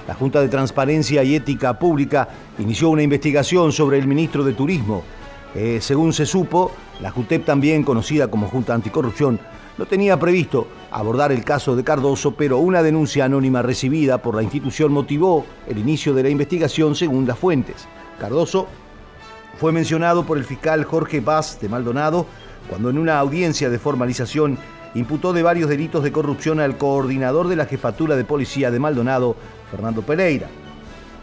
La Junta de Transparencia y Ética Pública inició una investigación sobre el ministro de Turismo. Según se supo, la JUTEP, también conocida como Junta Anticorrupción, no tenía previsto abordar el caso de Cardoso, pero una denuncia anónima recibida por la institución motivó el inicio de la investigación según las fuentes. Cardoso fue mencionado por el fiscal Jorge Vaz de Maldonado cuando en una audiencia de formalización imputó de varios delitos de corrupción al coordinador de la jefatura de policía de Maldonado, Fernando Pereira.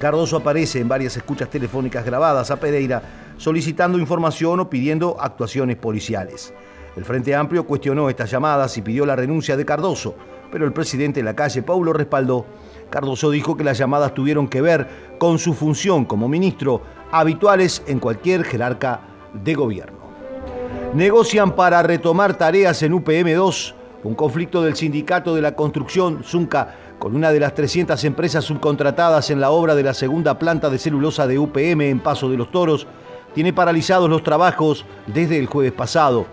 Cardoso aparece en varias escuchas telefónicas grabadas a Pereira solicitando información o pidiendo actuaciones policiales. El Frente Amplio cuestionó estas llamadas y pidió la renuncia de Cardoso, pero el presidente de la calle, Paulo, respaldó. Cardoso dijo que las llamadas tuvieron que ver con su función como ministro, habituales en cualquier jerarca de gobierno. Negocian para retomar tareas en UPM2, un conflicto del sindicato de la construcción, Zunca, con una de las 300 empresas subcontratadas en la obra de la segunda planta de celulosa de UPM en Paso de los Toros, tiene paralizados los trabajos desde el jueves pasado.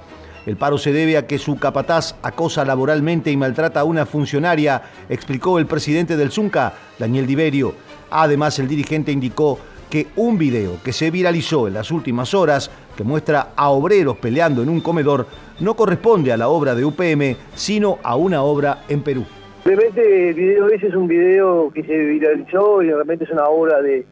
El paro se debe a que su capataz acosa laboralmente y maltrata a una funcionaria, explicó el presidente del Zunca, Daniel Diberio. Además, el dirigente indicó que un video que se viralizó en las últimas horas, que muestra a obreros peleando en un comedor, no corresponde a la obra de UPM, sino a una obra en Perú. Realmente el video ese es un video que se viralizó y realmente es una obra de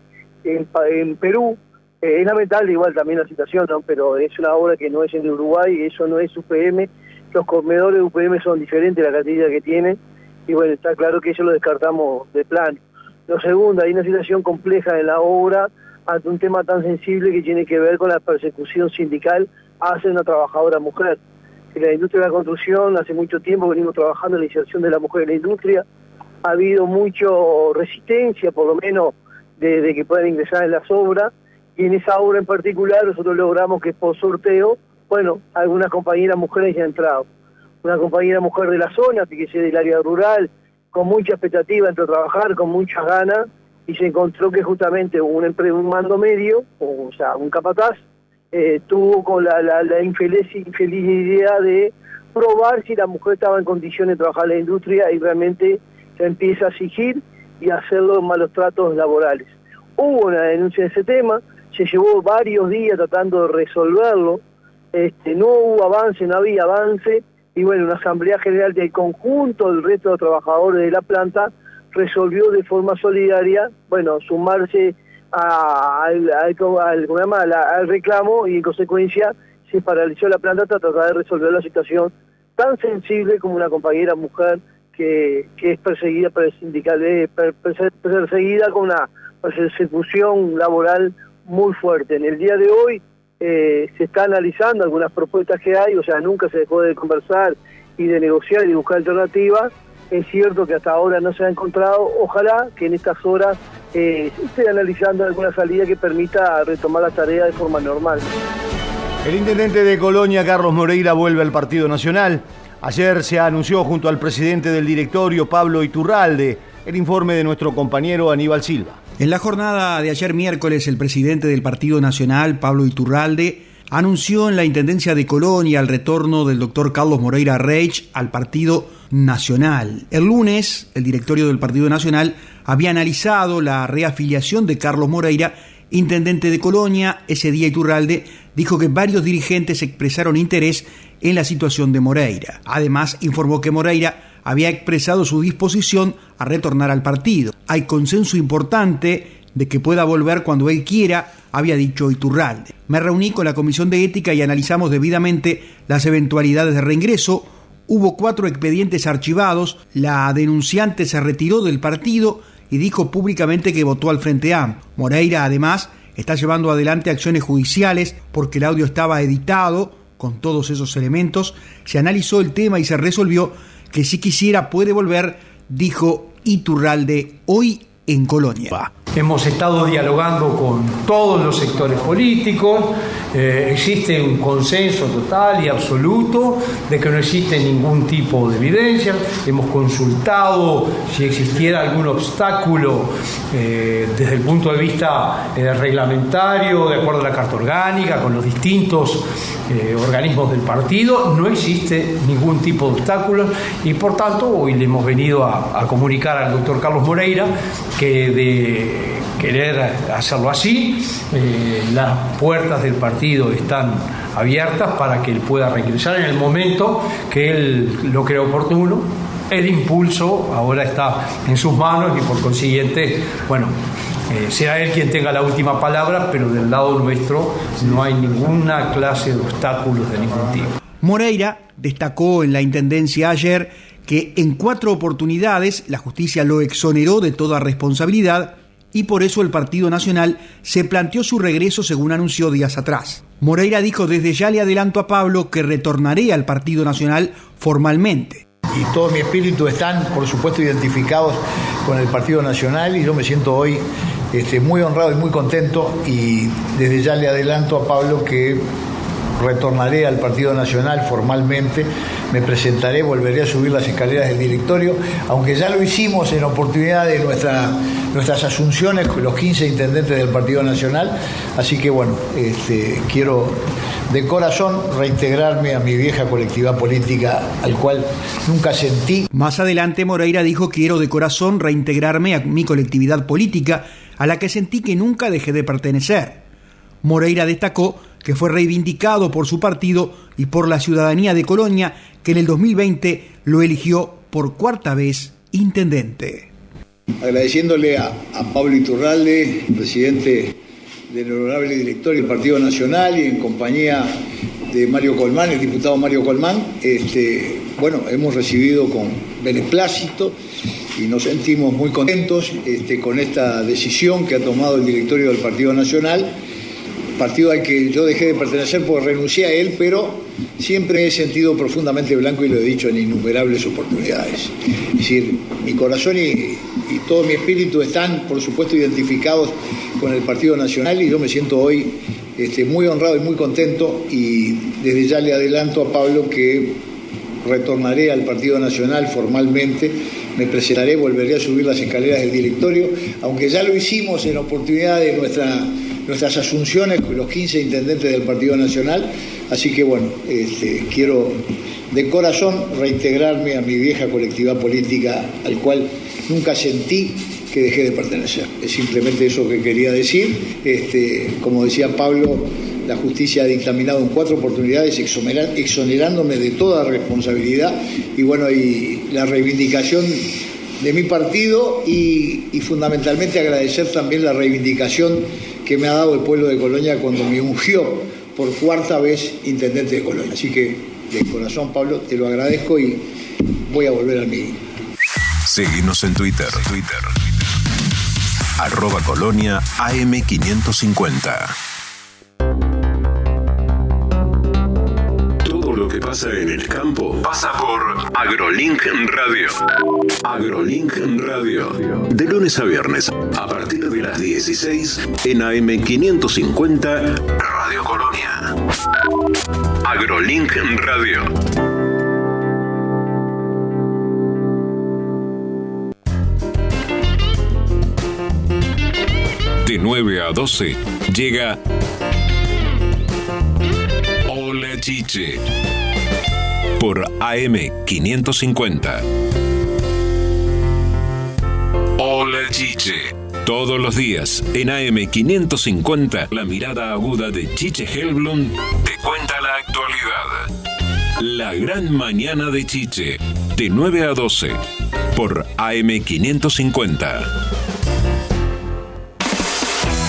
en, Perú. Eh, es lamentable igual también la situación, pero es una obra que no es en de Uruguay, eso no es UPM. Los comedores de UPM son diferentes, la cantidad que tienen, y bueno, está claro que eso lo descartamos de plan. Lo segundo, hay una situación compleja en la obra ante un tema tan sensible que tiene que ver con la persecución sindical hacia una trabajadora mujer en la industria de la construcción hace mucho tiempo venimos trabajando en la inserción de la mujer en la industria. Ha habido mucha resistencia, por lo menos, de, que puedan ingresar en las obras. Y en esa obra en particular nosotros logramos que por sorteo, bueno, algunas compañeras mujeres ya han entrado. Una compañera mujer de la zona, que es del área rural, con mucha expectativa entre trabajar, con muchas ganas, y se encontró que justamente un, un mando medio, o sea, un capataz, eh, tuvo con la, la, infeliz, idea de probar si la mujer estaba en condiciones de trabajar en la industria y realmente se empieza a exigir y a hacerlo malos tratos laborales. Hubo una denuncia de ese tema, se llevó varios días tratando de resolverlo, este, no hubo avance, no había avance, y bueno, una asamblea general del conjunto del resto de trabajadores de la planta resolvió de forma solidaria, bueno, sumarse al, al, reclamo y en consecuencia se paralizó la planta para tratar de resolver la situación tan sensible como una compañera mujer que, es perseguida por el sindical, eh, perseguida con una persecución laboral muy fuerte. En el día de hoy eh, se está analizando algunas propuestas que hay, o sea, nunca se dejó de conversar y de negociar y de buscar alternativas. Es cierto que hasta ahora no se ha encontrado, ojalá que en estas horas eh, esté analizando alguna salida que permita retomar la tarea de forma normal. El intendente de Colonia, Carlos Moreira, vuelve al Partido Nacional. Ayer se anunció junto al presidente del directorio, Pablo Iturralde, el informe de nuestro compañero Aníbal Silva. En la jornada de ayer miércoles, el presidente del Partido Nacional, Pablo Iturralde, anunció en la Intendencia de Colonia el retorno del doctor Carlos Moreira Reich al Partido Nacional. El lunes, el directorio del Partido Nacional había analizado la reafiliación de Carlos Moreira, intendente de Colonia. Ese día Iturralde dijo que varios dirigentes expresaron interés en la situación de Moreira. Además, informó que Moreira había expresado su disposición a retornar al partido. Hay consenso importante de que pueda volver cuando él quiera, había dicho Iturralde. Me reuní con la Comisión de Ética y analizamos debidamente las eventualidades de reingreso. Hubo cuatro expedientes archivados, la denunciante se retiró del partido y dijo públicamente que votó al Frente AM. Moreira, además, está llevando adelante acciones judiciales porque el audio estaba editado con todos esos elementos. Se analizó el tema y se resolvió que si quisiera puede volver, dijo Iturralde hoy en Colonia. Hemos estado dialogando con todos los sectores políticos, eh, existe un consenso total y absoluto de que no existe ningún tipo de evidencia. Hemos consultado si existiera algún obstáculo eh, desde el punto de vista eh, reglamentario, de acuerdo a la Carta Orgánica, con los distintos organismos del partido. No existe ningún tipo de obstáculo y por tanto hoy le hemos venido a, a comunicar al doctor Carlos Moreira que de querer hacerlo así. Eh, las puertas del partido están abiertas para que él pueda regresar en el momento que él lo crea oportuno. El impulso ahora está en sus manos y por consiguiente, bueno, eh, sea él quien tenga la última palabra, pero del lado nuestro no hay ninguna clase de obstáculos de ningún tipo. Moreira destacó en la Intendencia ayer que en cuatro oportunidades la justicia lo exoneró de toda responsabilidad y por eso el Partido Nacional se planteó su regreso según anunció días atrás. Moreira dijo desde ya le adelanto a Pablo que retornaré al Partido Nacional formalmente. Y todo mi espíritu están, por supuesto, identificados con el Partido Nacional y yo me siento hoy este, muy honrado y muy contento y desde ya le adelanto a Pablo que retornaré al Partido Nacional formalmente, me presentaré, volveré a subir las escaleras del directorio, aunque ya lo hicimos en oportunidad de nuestra, nuestras asunciones con los 15 intendentes del Partido Nacional, así que bueno, este, quiero de corazón reintegrarme a mi vieja colectividad política al cual nunca sentí. Más adelante Moreira dijo quiero de corazón reintegrarme a mi colectividad política a la que sentí que nunca dejé de pertenecer. Moreira destacó que fue reivindicado por su partido y por la ciudadanía de Colonia, que en el 2020 lo eligió por cuarta vez intendente. Agradeciéndole a, Pablo Iturralde, presidente del honorable directorio del Partido Nacional y en compañía de Mario Colmán, el diputado Mario Colmán, este, bueno, hemos recibido con beneplácito y nos sentimos muy contentos este, con esta decisión que ha tomado el directorio del Partido Nacional partido al que yo dejé de pertenecer porque renuncié a él, pero siempre he sentido profundamente blanco y lo he dicho en innumerables oportunidades. Es decir, mi corazón y, todo mi espíritu están, por supuesto, identificados con el Partido Nacional y yo me siento hoy este, muy honrado y muy contento y desde ya le adelanto a Pablo que retornaré al Partido Nacional formalmente, me presentaré, volveré a subir las escaleras del directorio, aunque ya lo hicimos en oportunidad de nuestra nuestras asunciones con los 15 intendentes del Partido Nacional. Así que bueno, este, quiero de corazón reintegrarme a mi vieja colectividad política al cual nunca sentí que dejé de pertenecer. Es simplemente eso que quería decir. Este, como decía Pablo, la justicia ha dictaminado en cuatro oportunidades exonerándome de toda responsabilidad y bueno, y la reivindicación de mi partido y, y fundamentalmente agradecer también la reivindicación que me ha dado el pueblo de Colonia cuando me ungió por cuarta vez intendente de Colonia. Así que de corazón, Pablo, te lo agradezco y voy a volver a mí. Seguimos en Twitter. Twitter. Arroba Colonia AM550. Pasa en el campo pasa por AgroLink Radio. AgroLink Radio. De lunes a viernes, a partir de las 16 en AM550 Radio Colonia. AgroLink Radio. De 9 a 12 llega Hola Chiche por AM550. Hola Chiche. Todos los días en AM550 la mirada aguda de Chiche Helblum te cuenta la actualidad. La gran mañana de Chiche, de 9 a 12, por AM550.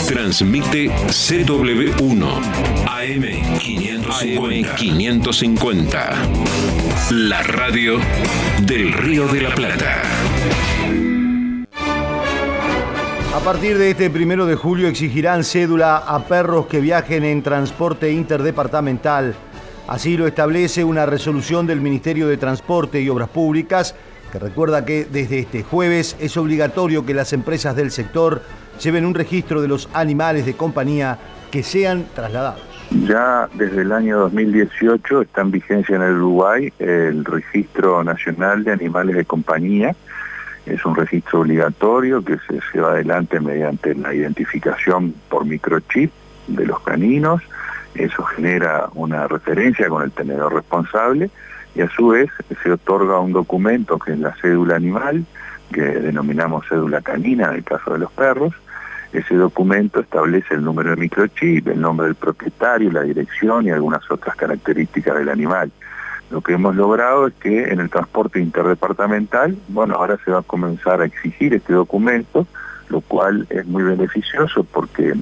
Transmite CW1 AM550. La radio del Río de la Plata. A partir de este primero de julio exigirán cédula a perros que viajen en transporte interdepartamental. Así lo establece una resolución del Ministerio de Transporte y Obras Públicas que recuerda que desde este jueves es obligatorio que las empresas del sector lleven un registro de los animales de compañía que sean trasladados. Ya desde el año 2018 está en vigencia en el Uruguay el Registro Nacional de Animales de Compañía. Es un registro obligatorio que se lleva adelante mediante la identificación por microchip de los caninos. Eso genera una referencia con el tenedor responsable y a su vez se otorga un documento que es la cédula animal, que denominamos cédula canina en el caso de los perros, ese documento establece el número de microchip, el nombre del propietario, la dirección y algunas otras características del animal. Lo que hemos logrado es que en el transporte interdepartamental, bueno, ahora se va a comenzar a exigir este documento lo cual es muy beneficioso porque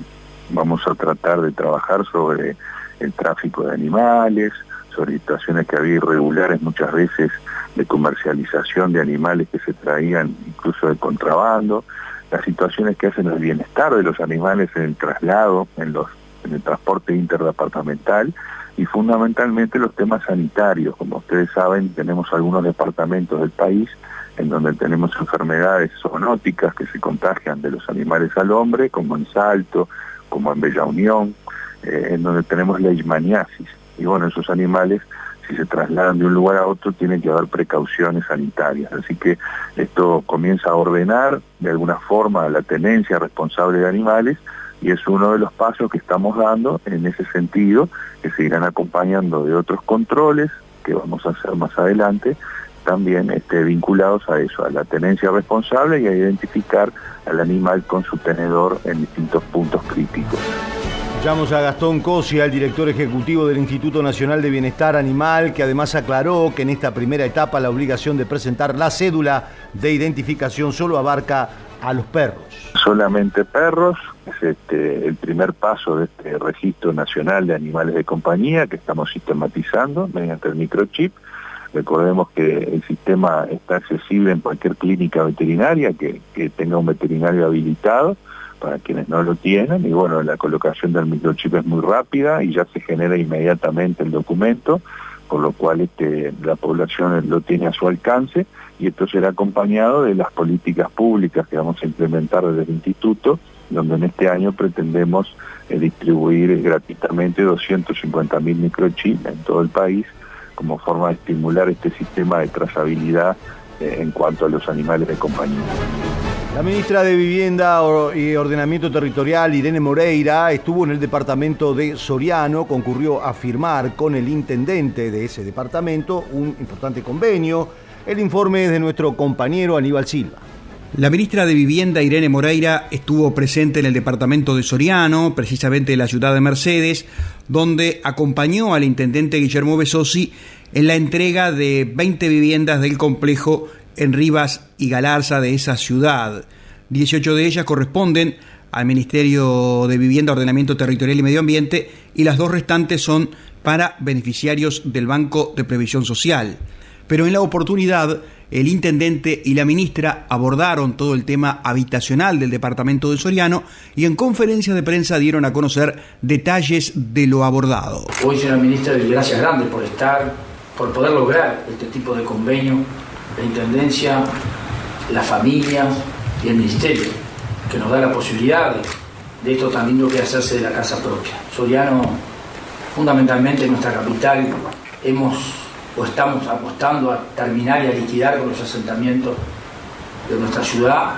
vamos a tratar de trabajar sobre el tráfico de animales, sobre situaciones que había irregulares muchas veces de comercialización de animales que se traían incluso de contrabando, las situaciones que hacen el bienestar de los animales en el traslado, en, los, en el transporte interdepartamental y fundamentalmente los temas sanitarios. Como ustedes saben, tenemos algunos departamentos del país en donde tenemos enfermedades zoonóticas que se contagian de los animales al hombre, como en Salto, como en Bella Unión, eh, en donde tenemos la leishmaniasis. Y bueno, esos animales, si se trasladan de un lugar a otro, tienen que haber precauciones sanitarias. Así que esto comienza a ordenar de alguna forma la tenencia responsable de animales y es uno de los pasos que estamos dando en ese sentido, que se irán acompañando de otros controles que vamos a hacer más adelante, también este, vinculados a eso, a la tenencia responsable y a identificar al animal con su tenedor en distintos puntos críticos. Escuchamos a Gastón Cosia, el director ejecutivo del Instituto Nacional de Bienestar Animal, que además aclaró que en esta primera etapa la obligación de presentar la cédula de identificación solo abarca a los perros. Solamente perros, es este, el primer paso de este registro nacional de animales de compañía que estamos sistematizando mediante el microchip. Recordemos que el sistema está accesible en cualquier clínica veterinaria que, que tenga un veterinario habilitado para quienes no lo tienen y bueno, la colocación del microchip es muy rápida y ya se genera inmediatamente el documento, por lo cual este, la población lo tiene a su alcance y esto será acompañado de las políticas públicas que vamos a implementar desde el instituto, donde en este año pretendemos eh, distribuir gratuitamente 250.000 microchips en todo el país como forma de estimular este sistema de trazabilidad eh, en cuanto a los animales de compañía. La ministra de Vivienda y Ordenamiento Territorial, Irene Moreira, estuvo en el departamento de Soriano, concurrió a firmar con el intendente de ese departamento un importante convenio. El informe es de nuestro compañero Aníbal Silva. La ministra de Vivienda, Irene Moreira, estuvo presente en el departamento de Soriano, precisamente en la ciudad de Mercedes, donde acompañó al intendente Guillermo Besosi en la entrega de 20 viviendas del complejo en Rivas y Galarza de esa ciudad. 18 de ellas corresponden al Ministerio de Vivienda, Ordenamiento Territorial y Medio Ambiente y las dos restantes son para beneficiarios del Banco de Previsión Social. Pero en la oportunidad, el intendente y la ministra abordaron todo el tema habitacional del departamento de Soriano y en conferencia de prensa dieron a conocer detalles de lo abordado. Hoy, señora ministra, gracias grandes por estar, por poder lograr este tipo de convenio la Intendencia, la familia y el Ministerio, que nos da la posibilidad de, esto tan lindo que hacerse de la casa propia. Soriano, fundamentalmente en nuestra capital, hemos o estamos apostando a terminar y a liquidar con los asentamientos de nuestra ciudad,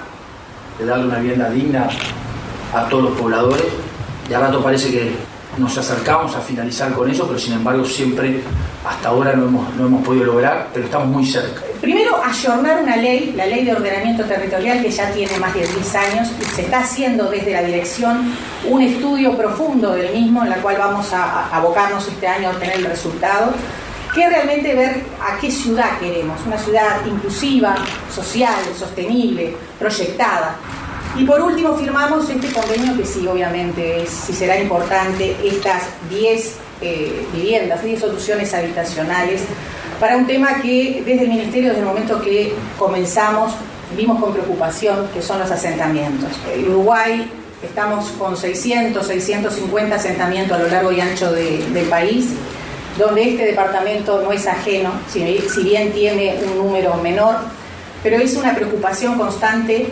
de darle una vivienda digna a todos los pobladores. Y a rato parece que nos acercamos a finalizar con eso, pero sin embargo siempre hasta ahora no hemos, no hemos podido lograr, pero estamos muy cerca. Primero, ayornar una ley, la ley de ordenamiento territorial que ya tiene más de 10 años y se está haciendo desde la dirección un estudio profundo del mismo, en la cual vamos a, abocarnos este año a obtener el resultado, que realmente ver a qué ciudad queremos, una ciudad inclusiva, social, sostenible, proyectada. Y por último firmamos este convenio que sí, obviamente, es, si será importante, estas 10 eh, viviendas, 10 soluciones habitacionales, para un tema que desde el Ministerio, desde el momento que comenzamos, vimos con preocupación, que son los asentamientos. En Uruguay estamos con 600, 650 asentamientos a lo largo y ancho del país, donde este departamento no es ajeno, si bien tiene un número menor, pero es una preocupación constante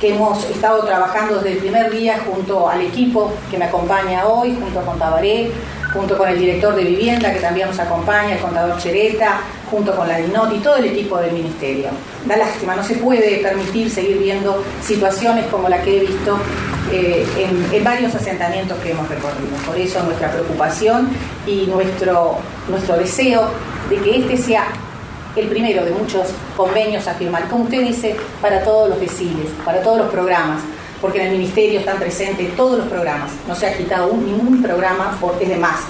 que hemos estado trabajando desde el primer día junto al equipo que me acompaña hoy, junto a Contabaré, junto con el director de vivienda que también nos acompaña, el contador Chereta, junto con la DINOT y todo el equipo del ministerio. Da lástima, no se puede permitir seguir viendo situaciones como la que he visto eh, en, en, varios asentamientos que hemos recorrido. Por eso nuestra preocupación y nuestro, nuestro deseo de que este sea el primero de muchos convenios a firmar, como usted dice, para todos los deciles, para todos los programas, porque en el Ministerio están presentes todos los programas, no se ha quitado ningún programa porque es de más.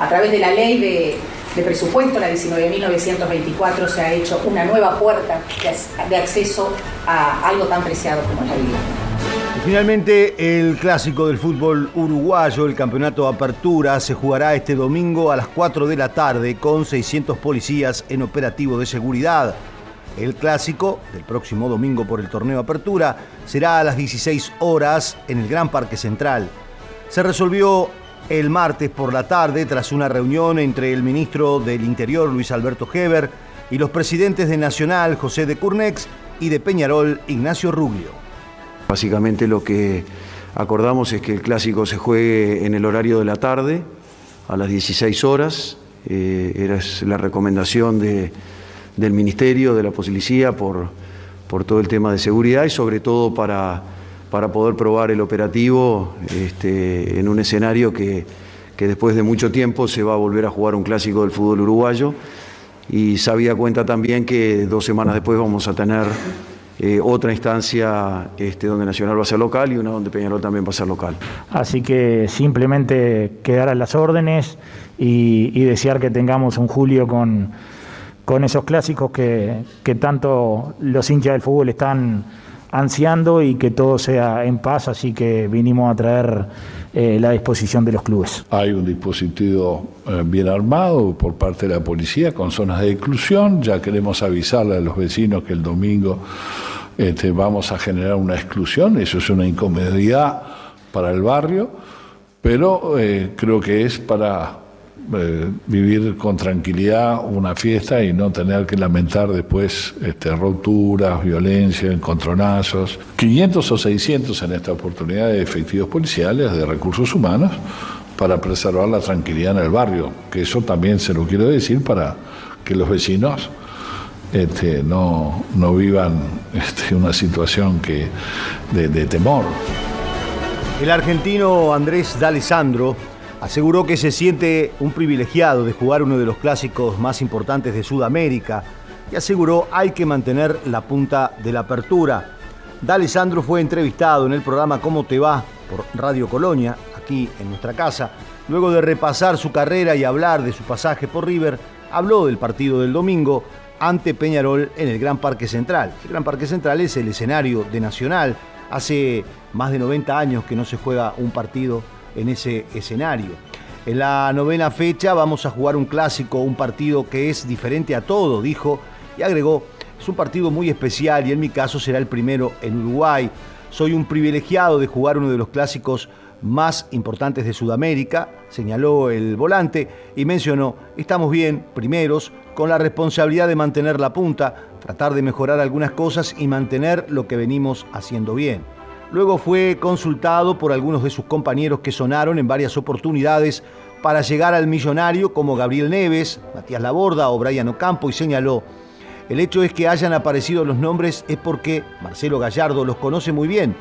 A través de la ley de, de presupuesto, la 19.924, se ha hecho una nueva puerta de, de acceso a algo tan preciado como la vivienda. Finalmente, el clásico del fútbol uruguayo, el campeonato Apertura, se jugará este domingo a las 4 de la tarde con 600 policías en operativo de seguridad. El clásico del próximo domingo por el torneo Apertura será a las 16 horas en el Gran Parque Central. Se resolvió el martes por la tarde tras una reunión entre el ministro del Interior Luis Alberto Heber y los presidentes de Nacional José de Curnex y de Peñarol Ignacio Ruglio. Básicamente lo que acordamos es que el clásico se juegue en el horario de la tarde, a las 16 horas. Eh, era la recomendación del Ministerio, de la Policía, por, todo el tema de seguridad y sobre todo para, para poder probar el operativo este, en un escenario que, que después de mucho tiempo se va a volver a jugar un clásico del fútbol uruguayo. Y sabía cuenta también que dos semanas después vamos a tener eh, otra instancia este, donde Nacional va a ser local y una donde Peñarol también va a ser local. Así que simplemente quedar a las órdenes y, desear que tengamos un julio con, con esos clásicos que, que tanto los hinchas del fútbol están ansiando y que todo sea en paz, así que vinimos a traer eh, la disposición de los clubes. Hay un dispositivo eh, bien armado por parte de la policía con zonas de exclusión. Ya queremos avisarle a los vecinos que el domingo este, vamos a generar una exclusión. Eso es una incomodidad para el barrio, pero eh, creo que es para eh, vivir con tranquilidad una fiesta y no tener que lamentar después este, rupturas, violencia, encontronazos. 500 o 600 en esta oportunidad de efectivos policiales, de recursos humanos, para preservar la tranquilidad en el barrio, que eso también se lo quiero decir para que los vecinos este, no, no, vivan este, una situación que, de, temor. El argentino Andrés D'Alessandro aseguró que se siente un privilegiado de jugar uno de los clásicos más importantes de Sudamérica y aseguró hay que mantener la punta de la apertura. D'Alessandro fue entrevistado en el programa ¿Cómo te va? por Radio Colonia, aquí en nuestra casa. Luego de repasar su carrera y hablar de su pasaje por River, habló del partido del domingo ante Peñarol en el Gran Parque Central. El Gran Parque Central es el escenario de Nacional. Hace más de 90 años que no se juega un partido en ese escenario. En la novena fecha vamos a jugar un clásico, un partido que es diferente a todo, dijo, y agregó, es un partido muy especial y en mi caso será el primero en Uruguay. Soy un privilegiado de jugar uno de los clásicos más importantes de Sudamérica, señaló el volante y mencionó, estamos bien, primeros, con la responsabilidad de mantener la punta, tratar de mejorar algunas cosas y mantener lo que venimos haciendo bien. Luego fue consultado por algunos de sus compañeros que sonaron en varias oportunidades para llegar al millonario como Gabriel Neves, Matías Laborda o Brian Ocampo y señaló, el hecho es que hayan aparecido los nombres es porque Marcelo Gallardo los conoce muy bien.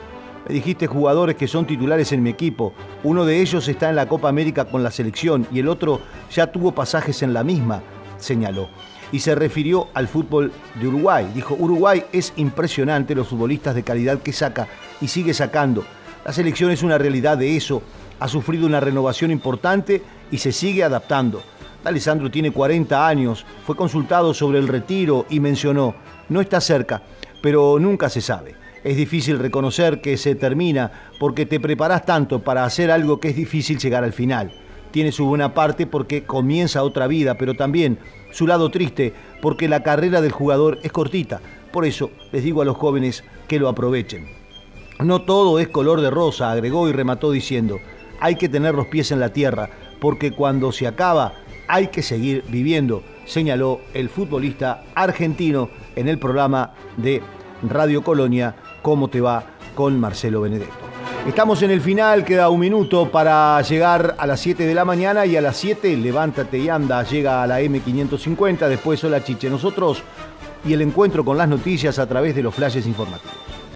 Me dijiste jugadores que son titulares en mi equipo. Uno de ellos está en la Copa América con la selección y el otro ya tuvo pasajes en la misma, señaló y se refirió al fútbol de Uruguay. Dijo, Uruguay es impresionante los futbolistas de calidad que saca y sigue sacando. La selección es una realidad de eso, ha sufrido una renovación importante y se sigue adaptando. Alessandro tiene 40 años, fue consultado sobre el retiro y mencionó, no está cerca, pero nunca se sabe. Es difícil reconocer que se termina porque te preparas tanto para hacer algo que es difícil llegar al final. Tiene su buena parte porque comienza otra vida, pero también su lado triste porque la carrera del jugador es cortita. Por eso les digo a los jóvenes que lo aprovechen. No todo es color de rosa, agregó y remató diciendo, hay que tener los pies en la tierra, porque cuando se acaba hay que seguir viviendo, señaló el futbolista argentino en el programa de Radio Colonia, ¿Cómo te va? con Marcelo Benedetto. Estamos en el final, queda un minuto para llegar a las 7 de la mañana y a las 7 levántate y anda, llega a la M550, después Hola Chiche. Nosotros y el encuentro con las noticias a través de los flashes informativos.